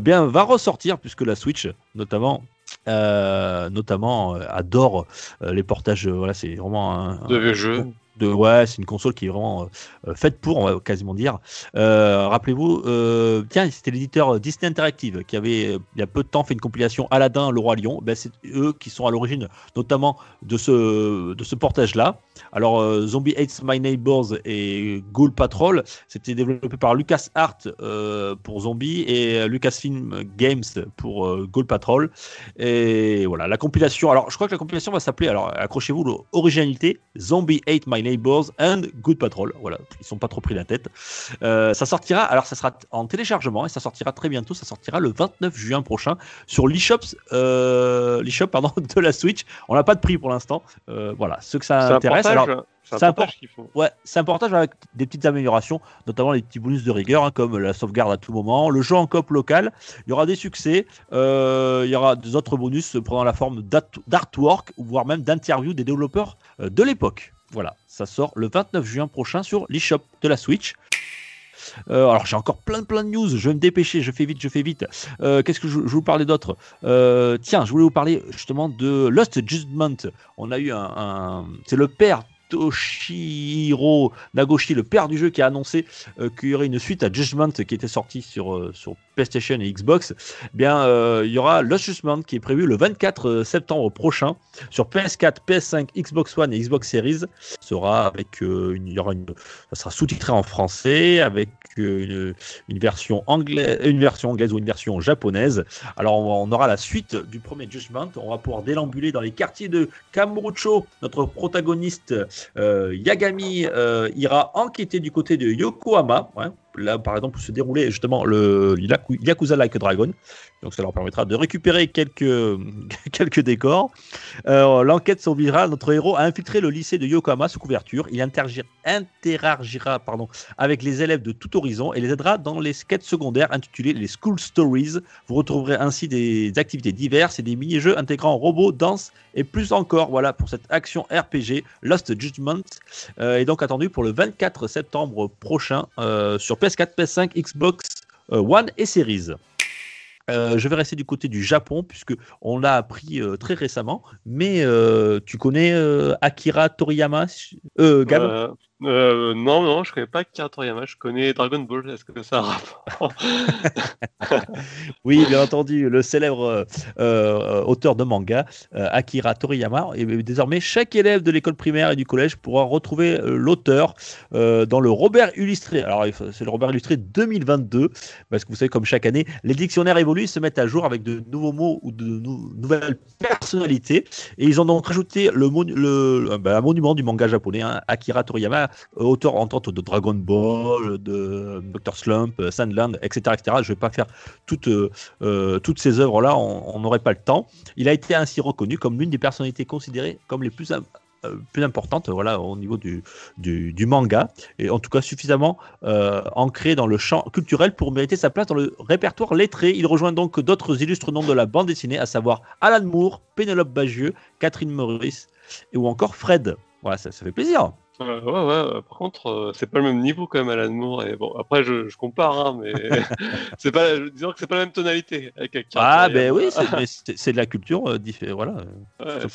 bien va ressortir puisque la Switch notamment notamment adore les portages voilà c'est vraiment un, de vieux ouais, c'est une console qui est vraiment euh, faite pour, on va quasiment dire. Euh, rappelez-vous, euh, tiens, c'était l'éditeur Disney Interactive qui avait il y a peu de temps fait une compilation Aladdin, le roi lion. Ben, c'est eux qui sont à l'origine, notamment de ce de ce portage-là. Alors, Zombie Hates My Neighbors et Ghoul Patrol, c'était développé par Lucas Art pour Zombie et Lucasfilm Games pour Ghoul Patrol. Et voilà, la compilation. Alors, je crois que la compilation va s'appeler, alors accrochez-vous, l'originalité Zombie Hate My Neighbors and Good Patrol. Voilà, ils sont pas trop pris la tête. Euh, ça sortira, alors ça sera en téléchargement et ça sortira très bientôt. Ça sortira le 29 juin prochain sur l'eShop, euh, pardon, [LAUGHS] de la Switch. On n'a pas de prix pour l'instant. Euh, voilà, ceux que ça intéresse. Alors, c'est un, portage faut. Ouais, c'est un portage avec des petites améliorations, notamment les petits bonus de rigueur, hein, comme la sauvegarde à tout moment, le jeu en coop local. Il y aura des succès, euh, il y aura des autres bonus prenant la forme d'artwork, voire même d'interviews des développeurs de l'époque. Voilà, ça sort le 29 juin prochain sur l'eShop de la Switch. Euh, alors j'ai encore plein plein de news, je vais me dépêcher, je fais vite, je fais vite. Euh, qu'est-ce que je, vous parlais d'autre? Euh, Tiens, je voulais vous parler justement de Lost Judgment. On a eu un c'est le père Toshihiro Nagoshi, le père du jeu, qui a annoncé euh, qu'il y aurait une suite à Judgment qui était sortie sur, euh, sur PlayStation et Xbox. Eh bien, euh, il y aura Lost Judgment qui est prévu le 24 septembre prochain sur PS4, PS5, Xbox One et Xbox Series. Sera avec une, il y aura une, ça sera sous-titré en français avec une, version anglaise, une version anglaise ou une version japonaise. Alors, on, aura la suite du premier Judgment. On va pouvoir déambuler dans les quartiers de Kamurocho. Notre protagoniste euh, Yagami euh, ira enquêter du côté de Yokohama. Hein. Là, par exemple, se dérouler justement le Yakuza Like Dragon. Donc ça leur permettra de récupérer quelques, [LAUGHS] quelques décors. Euh, l'enquête s'obligera notre héros à infiltrer le lycée de Yokohama sous couverture. Il interagira pardon, avec les élèves de tout horizon et les aidera dans les quêtes secondaires intitulées les School Stories. Vous retrouverez ainsi des activités diverses et des mini-jeux intégrant robots, danse et plus encore. Voilà pour cette action RPG Lost Judgment euh, est donc attendu pour le 24 septembre prochain euh, sur PS4, PS5, Xbox One et Series. Euh, je vais rester du côté du Japon puisque on l'a appris euh, très récemment. Mais euh, tu connais Akira Toriyama, Gab Euh, non, non, je connais pas Akira Toriyama, je connais Dragon Ball. Est-ce que ça a rapport [LAUGHS] Oui, bien entendu, le célèbre euh, euh, auteur de manga, Akira Toriyama. Et désormais, chaque élève de l'école primaire et du collège pourra retrouver l'auteur dans le Robert illustré. Alors, c'est le Robert illustré 2022, parce que vous savez, comme chaque année, les dictionnaires évoluent, se mettent à jour avec de nouveaux mots ou de nou- nouvelles personnalités. Et ils ont donc rajouté le, ben, un monument du manga japonais, hein, Akira Toriyama, auteur entre autres de Dragon Ball, de Dr. Slump, euh, Sandland, etc., etc. Je ne vais pas faire toutes, euh, euh, toutes ces œuvres-là, on n'aurait pas le temps. Il a été ainsi reconnu comme l'une des personnalités considérées comme les plus, euh, plus importantes voilà, au niveau du, du, manga, et en tout cas suffisamment euh, ancré dans le champ culturel pour mériter sa place dans le répertoire lettré. Il rejoint donc d'autres illustres noms de la bande dessinée, à savoir Alan Moore, Pénélope Bagieux, Catherine Maurice, ou encore Fred. Voilà, ça, ça fait plaisir. Euh, ouais, ouais, euh, par contre, euh, c'est pas le même niveau quand même, Alan Moore. Et bon, après, je, je compare, hein, mais [LAUGHS] c'est pas, disons que c'est pas la même tonalité avec Ah, ben oui, c'est- de la culture euh, diffé- Voilà. Ouais, Je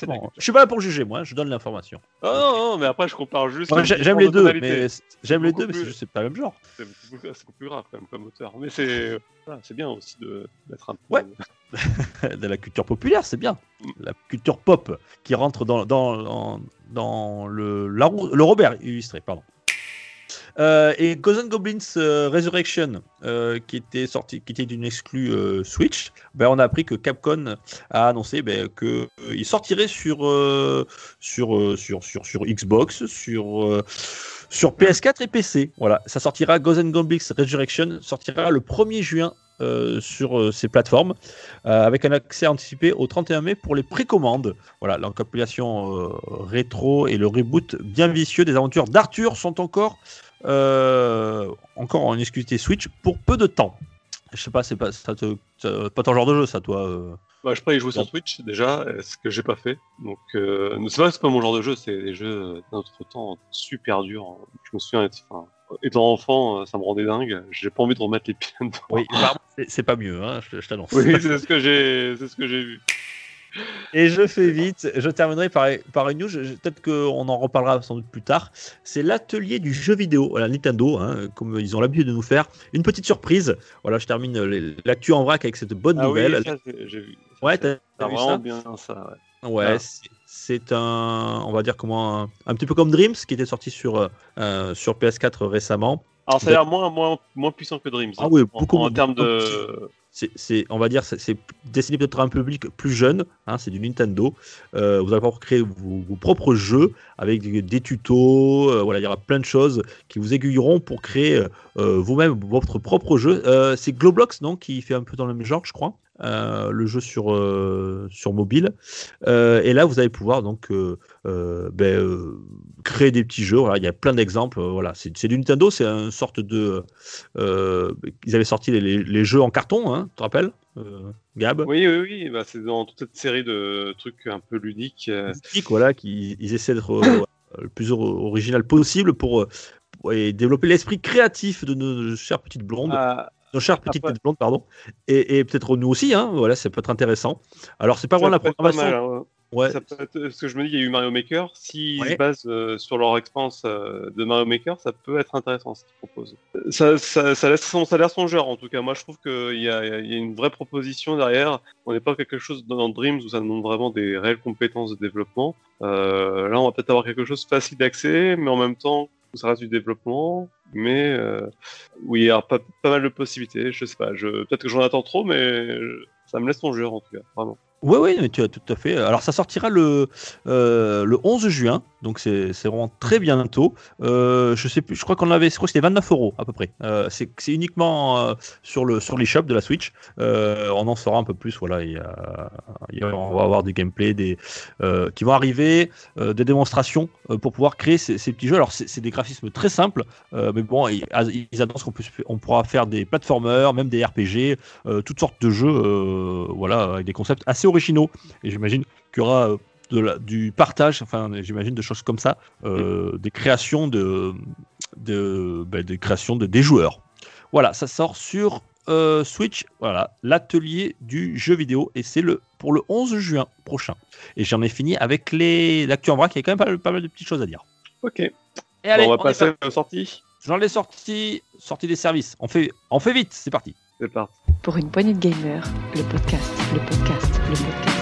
suis pas là pour juger, moi, je donne l'information. Ah non, non, mais après, je compare juste. J'aime les de deux, mais c'est- j'aime les Beaucoup deux, mais c'est plus. juste c'est pas le même genre. C'est beaucoup, plus grave quand même comme auteur. Mais c'est voilà, c'est bien aussi de d'être un peu. Ouais. [LAUGHS] de la culture populaire, c'est bien. La culture pop qui rentre dans, dans, dans, dans le, la le Robert illustré, pardon. Euh, et Ghosts Goblins euh, Resurrection, euh, qui était sorti, qui était d'une exclue Switch, ben, on a appris que Capcom a annoncé ben, que euh, il sortirait sur, sur, sur, sur, sur Xbox, sur, sur PS4 et PC. Voilà, ça sortira. Goblins Resurrection sortira le 1er juin euh, sur euh, ces plateformes, euh, avec un accès anticipé au 31 mai pour les précommandes. Voilà, euh, rétro et le reboot bien vicieux des aventures d'Arthur sont encore, encore en exclusivité Switch pour peu de temps. Je sais pas, c'est pas, ça te- ça- pas ton genre de jeu, ça, toi. Bah, je pourrais y jouer sur Bon. Twitch déjà, ce que j'ai pas fait. Donc, c'est pas pas mon genre de jeu, c'est des jeux d'un autre temps super durs. Je me souviens, enfin, étant enfant, euh, ça me rendait dingue. J'ai pas envie de remettre les pieds dedans. Oui, c'est- pas mieux, hein, je, je t'annonce. Oui, c'est ce que j'ai, c'est ce que j'ai vu. Et je fais vite, je terminerai par, par une news, peut-être qu'on en reparlera sans doute plus tard. C'est l'atelier du jeu vidéo, voilà, Nintendo, hein, comme ils ont l'habitude de nous faire. Une petite surprise, voilà, je termine les- l'actu en vrac avec cette bonne Ah nouvelle. oui, ça, j'ai vu. ouais, t'as vraiment ça bien ça. Ouais. Ouais, Ah. C'est- un, on va dire comment, un, un petit peu comme Dreams, qui était sorti sur, euh, euh, sur PS4 récemment. Alors, ça a l'air moins, moins, moins puissant que Dreams. Ah oui, en- beaucoup en, moins- termes de. c'est, c'est- on va dire, c'est, c'est destiné peut-être à un public plus jeune. hein, c'est du Nintendo. Euh, vous allez pouvoir créer vos, vos propres jeux avec des, des tutos. euh, voilà, il y aura plein de choses qui vous aiguilleront pour créer euh, vous-même votre propre jeu. C'est Globlox, non, qui fait un peu dans le même genre, je crois? Euh, le jeu sur, euh, sur mobile. Euh, et là, vous allez pouvoir donc ben, créer des petits jeux. Voilà, il y a plein d'exemples. voilà, c'est, du Nintendo, c'est une sorte de. ils avaient sorti les, les- les jeux en carton, hein, tu te rappelles, Gab? Oui, oui, oui. Bah, c'est dans toute cette série de trucs un peu ludiques. Mythique, voilà, qui ils essaient d'être le plus or- original possible pour, pour- et développer l'esprit créatif de nos chères petites blondes, ah, nos chères petites après- têtes blondes, pardon, et, et peut-être nous aussi, hein, voilà, ça peut être intéressant. Alors c'est pas vraiment la programmation, mal, hein. ouais, Ça peut être- ce que je me dis, il y a eu Mario Maker. S'ils Ouais. se basent euh, sur leur expérience euh, de Mario Maker, ça peut être intéressant ce qu'ils proposent. Ça, ça, ça laisse son, ça a l'air songeur en tout cas. Moi, je trouve qu'il y a, il y a une vraie proposition derrière. On n'est pas quelque chose dans Dreams où ça demande vraiment des réelles compétences de développement. Euh, là, on va peut-être avoir quelque chose facile d'accès, mais en même temps, ça reste du développement. Mais euh, il y a pas, mal de possibilités. Je sais pas. Peut-être que j'en attends trop, mais ça me laisse songeur en tout cas, vraiment. Oui, oui, tu as tout à fait. Alors, ça sortira le, euh, le 11 juin, donc c'est vraiment très bientôt. Euh, je sais plus, je crois qu'on avait, je crois que c'était 29 euros à peu près. Euh, c'est uniquement euh, sur le sur l'eShop de la Switch. Euh, on en saura un peu plus. Voilà, y a- on va avoir des gameplays, des qui vont arriver, des démonstrations pour pouvoir créer ces, petits jeux. Alors, c'est des graphismes très simples, mais bon, ils, ils annoncent qu'on on pourra faire des platformers, même des RPG, toutes sortes de jeux, voilà, avec des concepts assez originaux. Et j'imagine qu'il y aura de la- du partage, enfin, j'imagine de choses comme ça, euh, des créations de, de, ben, des créations de des joueurs. Voilà, ça sort sur euh, Switch. Voilà, l'atelier du jeu vidéo, et c'est le pour le 11 juin prochain. Et j'en ai fini avec les l'actu en vrac. Il y a quand même pas, pas mal de petites choses à dire. Ok. Et allez, Bon, on va on passer aux sorties. J'en ai sorti, sorti des services. On fait, on fait vite, c'est parti. C'est parti. Pour une poignée de gamers, le podcast, le podcast, le podcast.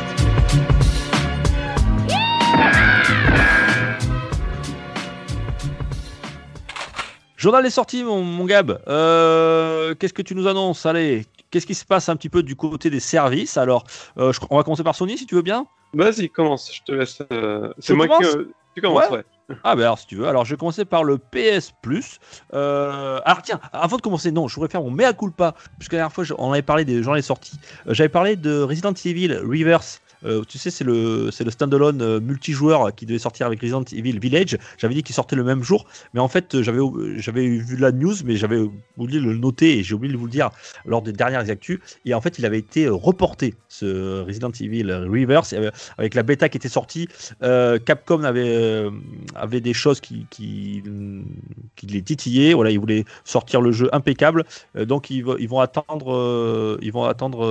Journal des sorties, mon, mon Gab. Euh, Qu'est-ce que tu nous annonces? Allez, qu'est-ce qui se passe un petit peu du côté des services? Alors, euh, je- on va commencer par Sony, si tu veux bien. Vas-y, commence. Je te laisse. euh, C'est moi qui. Tu commences, Ouais. ouais. Ah ben alors si tu veux, alors je vais commencer par le PS Plus. Euh, alors tiens, avant de commencer, non, je voudrais faire mon mea culpa, puisque la dernière fois on avait parlé des gens les sorties. Euh, J'avais parlé de Resident Evil Reverse. Euh, tu sais, c'est le, c'est le standalone euh, multijoueur qui devait sortir avec Resident Evil Village. J'avais dit qu'il sortait le même jour, mais en fait, j'avais, vu la news, mais j'avais oublié de le noter et j'ai oublié de vous le dire lors des dernières actus. Et en fait, il avait été euh, reporté, ce Resident Evil Reverse, avec la bêta qui était sortie. Capcom avait, avait des choses qui, qui, qui les titillaient. Voilà, ils voulaient sortir le jeu impeccable. Donc ils, vont- ils vont attendre, ils vont attendre,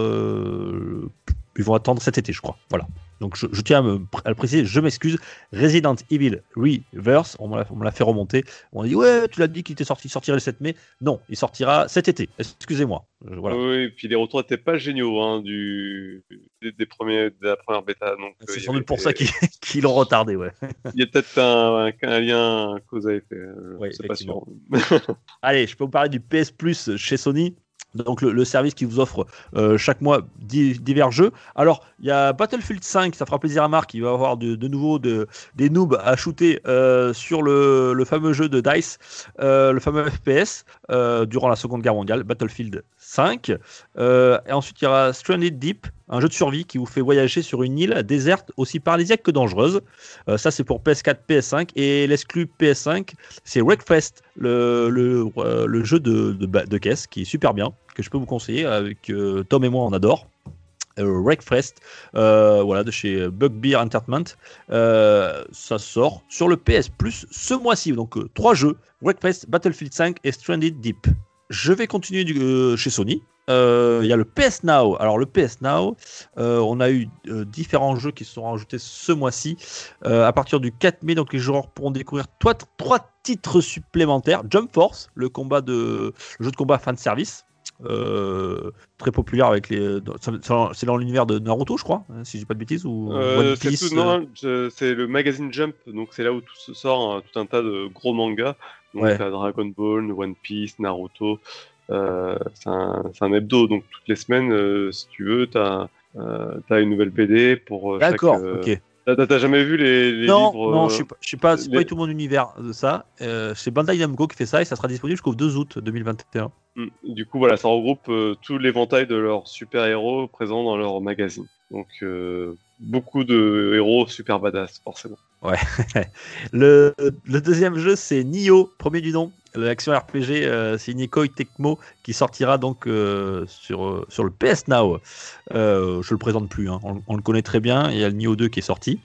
ils vont attendre cet été, je crois. Voilà. Donc je, je tiens à, me, à le préciser, je m'excuse. Resident Evil Reverse, on me l'a- fait remonter. On a dit ouais, tu l'as dit qu'il était sorti, sortirait le 7 mai. Non, il sortira cet été. Excusez-moi. Euh, Voilà. Oui, et puis les retours n'étaient pas géniaux hein, du... des, des premiers, de la première bêta. Donc, euh, C'est y sans doute pour ça qu'ils [LAUGHS] qu'ils l'ont retardé, ouais. Il y a peut-être un, un, un lien cause à effet. euh, c'est pas sûr. [LAUGHS] Allez, je peux vous parler du PS Plus chez Sony. Donc le, service qui vous offre euh, chaque mois di- divers jeux. Alors il y a Battlefield 5, ça fera plaisir à Marc, il va avoir de, nouveau de, des noobs à shooter euh, sur le, fameux jeu de Dice, euh, le fameux FPS durant la Seconde Guerre mondiale, Battlefield 5. Euh, et ensuite il y aura Stranded Deep, un jeu de survie qui vous fait voyager sur une île déserte aussi paradisiaque que dangereuse. Euh, ça c'est pour PS4, PS5 et l'exclu PS5 c'est Wreckfest, le, le, euh, jeu de, de, ba- de caisse qui est super bien, que je peux vous conseiller. Euh, Tom et moi, on adore. Wreckfest, voilà, de chez Bugbear Entertainment. Ça sort sur le PS Plus ce mois-ci. Donc, trois jeux Wreckfest, Battlefield 5 et Stranded Deep. Je vais continuer du- euh, chez Sony. Euh, Il y a le PS Now. Alors, le PS Now, euh, on a eu différents jeux qui se sont rajoutés ce mois-ci. À partir du 4 mai, donc les joueurs pourront découvrir trois, trois titres supplémentaires. Jump Force, le combat de le jeu de combat fan service, très populaire avec les. C'est dans l'univers de Naruto, je crois, hein, si je dis pas de bêtises ou c'est le magazine Jump, donc c'est là où tout se sort, hein, tout un tas de gros mangas. Donc Ouais. Dragon Ball, One Piece, Naruto. euh, c'est un, hebdo, donc toutes les semaines, euh, si tu veux, t'as euh, t'as une nouvelle BD pour euh, D'accord, euh, ok. T'as jamais vu les, les non, livres non, euh, je sais pas, je sais pas, c'est pas les- tout mon univers de ça. Euh, c'est Bandai Namco qui fait ça et ça sera disponible jusqu'au 2 août 2021. Mm. Du coup, voilà, ça regroupe euh, tout l'éventail de leurs super-héros présents dans leur magazine. Donc, euh, beaucoup de héros super badass, forcément. [LAUGHS] Le, le deuxième jeu, c'est Nioh, premier du nom. L'action RPG, euh, Nikoi Tecmo qui sortira donc euh, sur, euh, sur le PS Now. Euh, je le présente plus, hein, on, le connaît très bien. Il y a le Nioh 2 qui est sorti.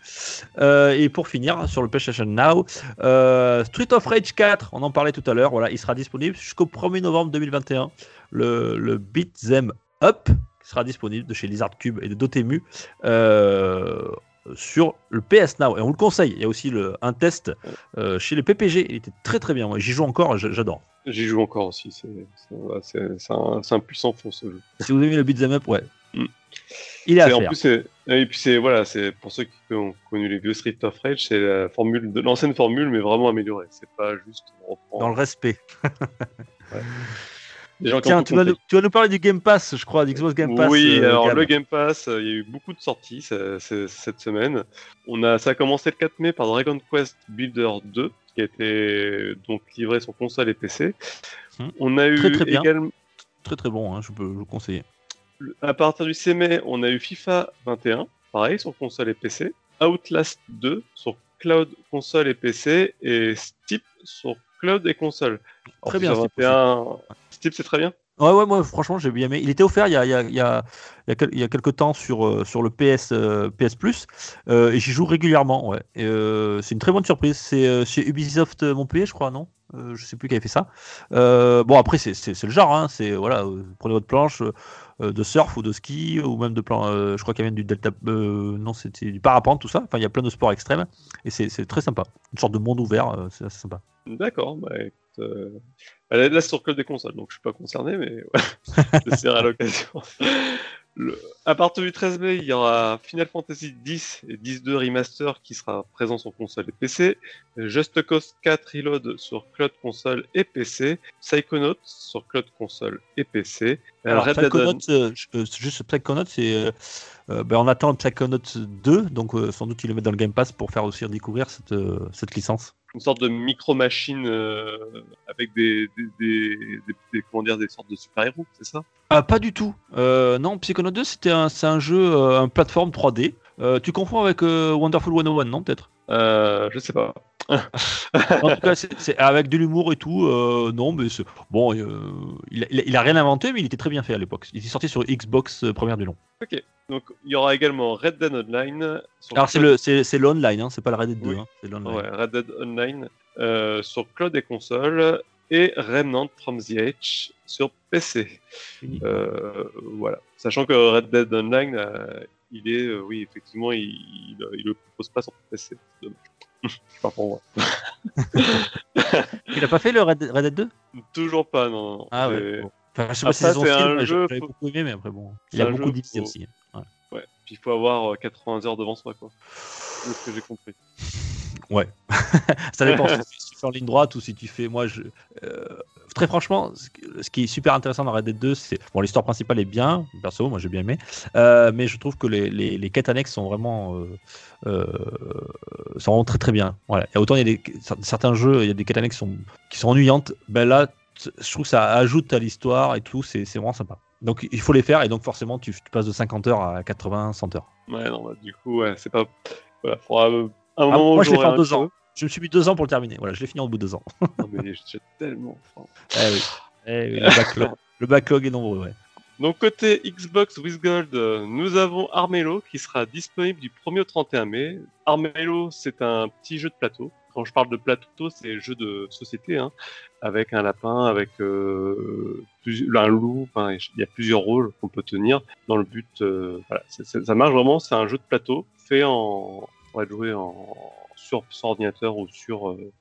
Et pour finir, sur le PlayStation Now, Street of Rage 4, on en parlait tout à l'heure. Voilà, il sera disponible jusqu'au 1er novembre 2021. Le, le Beat Them Up sera disponible de chez Lizard Cube et de Dotemu. Sur le PS Now et on le conseille. Il y a aussi le, un test euh, chez les PPG. Il était très très bien. Moi, j'y joue encore. J'adore. J'y joue encore aussi, c'est ouais, un, un puissant fond ce jeu. Si vous aimez le beat'em up, ouais. Mm. Il est à en faire. plus, et puis c'est voilà, c'est pour ceux qui ont connu les vieux Street of Rage, c'est la formule de l'ancienne formule, mais vraiment améliorée. C'est pas juste on reprend. Dans le respect. [LAUGHS] Tiens, tu, vas nous, parler du Game Pass, je crois, d'Xbox Game Pass. Oui, euh, alors le Game Pass, euh, il y a eu beaucoup de sorties euh, cette semaine. On a, ça a commencé le 4 mai par Dragon Quest Builder 2, qui a été donc livré sur console et PC. Hmm. On a très, eu très, bien. Également... très très bon, hein, je peux le conseiller. À partir du 6 mai, on a eu FIFA 21, pareil sur console et PC. Outlast 2 sur cloud, console et PC, et Steep sur cloud et console. Très bien. 21, c'est très bien. Ouais, ouais, moi, franchement, j'ai bien aimé. Il était offert il y a, il y a, il y a, quelques temps sur, euh, sur le PS, euh, PS Plus. Euh, et j'y joue régulièrement, ouais. C'est une très bonne surprise. C'est Ubisoft Montpellier, je crois, non? Je sais plus qui avait fait ça. bon, après, c'est le genre. Hein. C'est, voilà, prenez votre planche de surf ou de ski ou même de plan. je crois qu'il y a même du delta. non, c'était du parapente, tout ça. Enfin, il y a plein de sports extrêmes. Et c'est très sympa. Une sorte de monde ouvert, c'est sympa. D'accord, bah euh, là, là, c'est sur Club des consoles, donc je suis pas concerné, mais [LAUGHS] ouais, j'essaierai à l'occasion. [LAUGHS] Le- À partir du 13 mai, il y aura Final Fantasy X et X-2 Remaster qui sera présent sur console et PC, Just Cause 4 Reload sur cloud console et PC, Psychonauts sur cloud console et PC, Alors, Red Psychonauts, euh, je- euh, juste Psychonauts, c'est. euh, ben, on attend Psychonauts 2, donc euh, sans doute ils le mettent dans le Game Pass pour faire aussi découvrir cette, cette licence. Une sorte de micro-machine euh, avec des, des, des, des- des- comment dire, des sortes de super-héros, c'est ça? Ah, pas du tout. Euh, non, Psychonauts 2, c'était un, c'est un jeu, euh, un plateforme 3D. Euh, tu confonds avec euh, Wonderful 101, non, peut-être? Euh, Je sais pas. En tout cas, c'est avec de l'humour et tout. euh, non, mais bon, euh, il, il a- il a rien inventé, mais il était très bien fait à l'époque. Il est sorti sur Xbox euh, première du nom. Donc, il y aura également Red Dead Online. sur Alors, c'est le, l'online, hein, c'est pas le Red Dead 2, Oui. hein, c'est l'online. Ouais, Red Dead Online euh, sur cloud et console et Remnant from the Edge sur PC. Voilà. Sachant que Red Dead Online, il est, euh, oui, effectivement, il, il le propose pas sur PC. Dommage. Pas pour moi. [LAUGHS] Il a pas fait le Red Dead, Red Dead 2 Toujours pas, non. non. Ah ouais. bon. Enfin, je sais pas si c'est un jeu, faut- beaucoup aimé, mais après bon. Il a beaucoup d'idées faut- aussi. hein. Ouais. Puis il faut avoir euh, 80 heures devant soi, quoi. C'est ce que j'ai compris. [LAUGHS] Ça dépend si tu fais en ligne droite ou si tu fais. Moi, je. euh, très franchement, ce qui- est super intéressant dans Red Dead 2, c'est. Bon, l'histoire principale est bien, perso, moi j'ai bien aimé. Euh, mais je trouve que les, les, les quêtes annexes sont vraiment. euh, euh, sont vraiment très très bien. Voilà. Et autant il y a des, certains jeux, il y a des quêtes annexes qui sont, qui sont ennuyantes. Ben là, je trouve que ça ajoute à l'histoire et tout, c'est vraiment sympa. Donc il faut les faire et donc forcément tu, tu passes de 50 heures à 80, 100 heures. Ouais, non, bah, du coup, ouais, c'est pas. Voilà, faudra. un Ah, moment moi je l'ai fait en deux ans. Je me suis mis deux ans pour le terminer. Voilà, je l'ai fini au bout de deux ans. [LAUGHS] Non, mais j'ai tellement. faim. Eh oui. Eh oui, le, backlog, [LAUGHS] le backlog est nombreux, ouais. Donc côté Xbox with Gold, euh, nous avons Armello qui sera disponible du 1er au 31 mai. Armello, c'est un petit jeu de plateau. Quand je parle de plateau, c'est jeu de société, hein, avec un lapin, avec euh, plus- un loup. Enfin, il y a plusieurs rôles qu'on peut tenir dans le but. euh, voilà, ça marche vraiment. C'est un jeu de plateau fait en, on va joué en sur, sur ordinateur ou sur euh,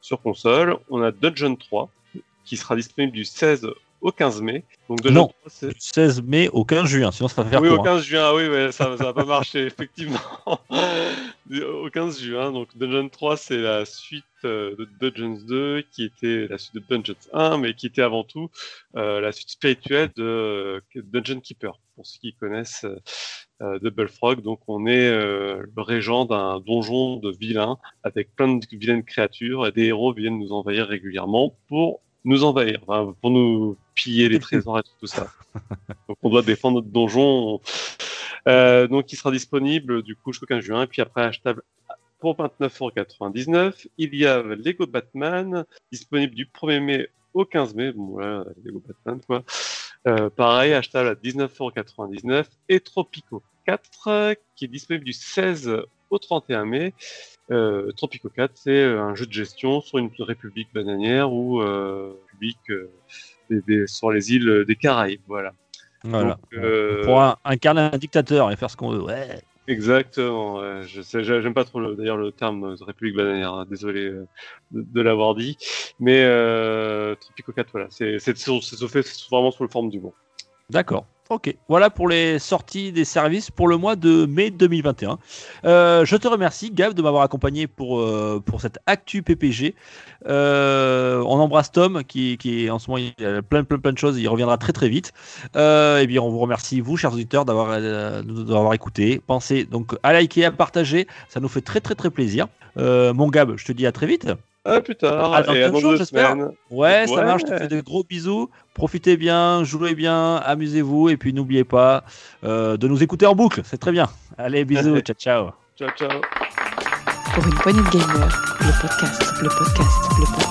sur console. On a Dungeon 3 qui sera disponible du 16 au 15 mai. Donc Dungeon Non. 3, c'est Du 16 mai au 15 juin, sinon ça va faire oui, court. au hein. 15 juin, ah oui, ouais, ça va pas marcher, [LAUGHS] effectivement. [LAUGHS] Au 15 juin, donc Dungeon 3, c'est la suite euh, de Dungeons 2, qui était la suite de Dungeons 1, mais qui était avant tout euh, la suite spirituelle de euh, Dungeon Keeper, pour ceux qui connaissent de Bullfrog. Donc on est le régent d'un donjon de vilains, avec plein de vilaines créatures, et des héros viennent nous envahir régulièrement pour nous envahir, pour nous piller les [LAUGHS] trésors et tout ça. Donc on doit défendre notre donjon. Euh, donc il sera disponible du coup jusqu'au 15 juin et puis après achetable pour 29,99€. Il y a Lego Batman disponible du 1er mai au 15 mai. Bon voilà, Lego Batman quoi. Euh, pareil, achetable à 19,99€ et Tropico 4 qui est disponible du 16 au 31 mai. Euh, Tropico 4, c'est euh, un jeu de gestion sur une république bananière ou euh, public euh, des- des- sur les îles des Caraïbes. Voilà. Voilà. Donc, Pour un- incarner un dictateur et faire ce qu'on veut. Ouais. Exactement. ouais. Je sais, j'ai- j'aime pas trop le- d'ailleurs le terme euh, République bananière. hein, Désolé de, de l'avoir dit, mais Tropico 4, voilà, c'est c'est c'est- c'est fait vraiment sous la forme du bon. D'accord. Ok. Voilà pour les sorties des services pour le mois de mai 2021. Euh, je te remercie, Gab, de m'avoir accompagné pour, euh, cette Actu PPG. Euh, on embrasse Tom, qui, est en ce moment, il a plein, plein, plein de choses. Il reviendra très, très vite. Et bien, on vous remercie, vous, chers auditeurs, d'avoir d'avoir écouté. Pensez donc à liker, à partager. Ça nous fait très, très, très plaisir. Mon Gab, je te dis à très vite. À plus tard À dans et à 15 dans jours, j'espère. Ouais, ça marche. Je te fais de gros bisous. Profitez bien, jouez bien, amusez-vous. Et puis n'oubliez pas euh, de nous écouter en boucle. C'est très bien. Allez, bisous. [LAUGHS] ciao, ciao. Ciao ciao. Pour une poignée de gamer, le podcast, le podcast, le podcast.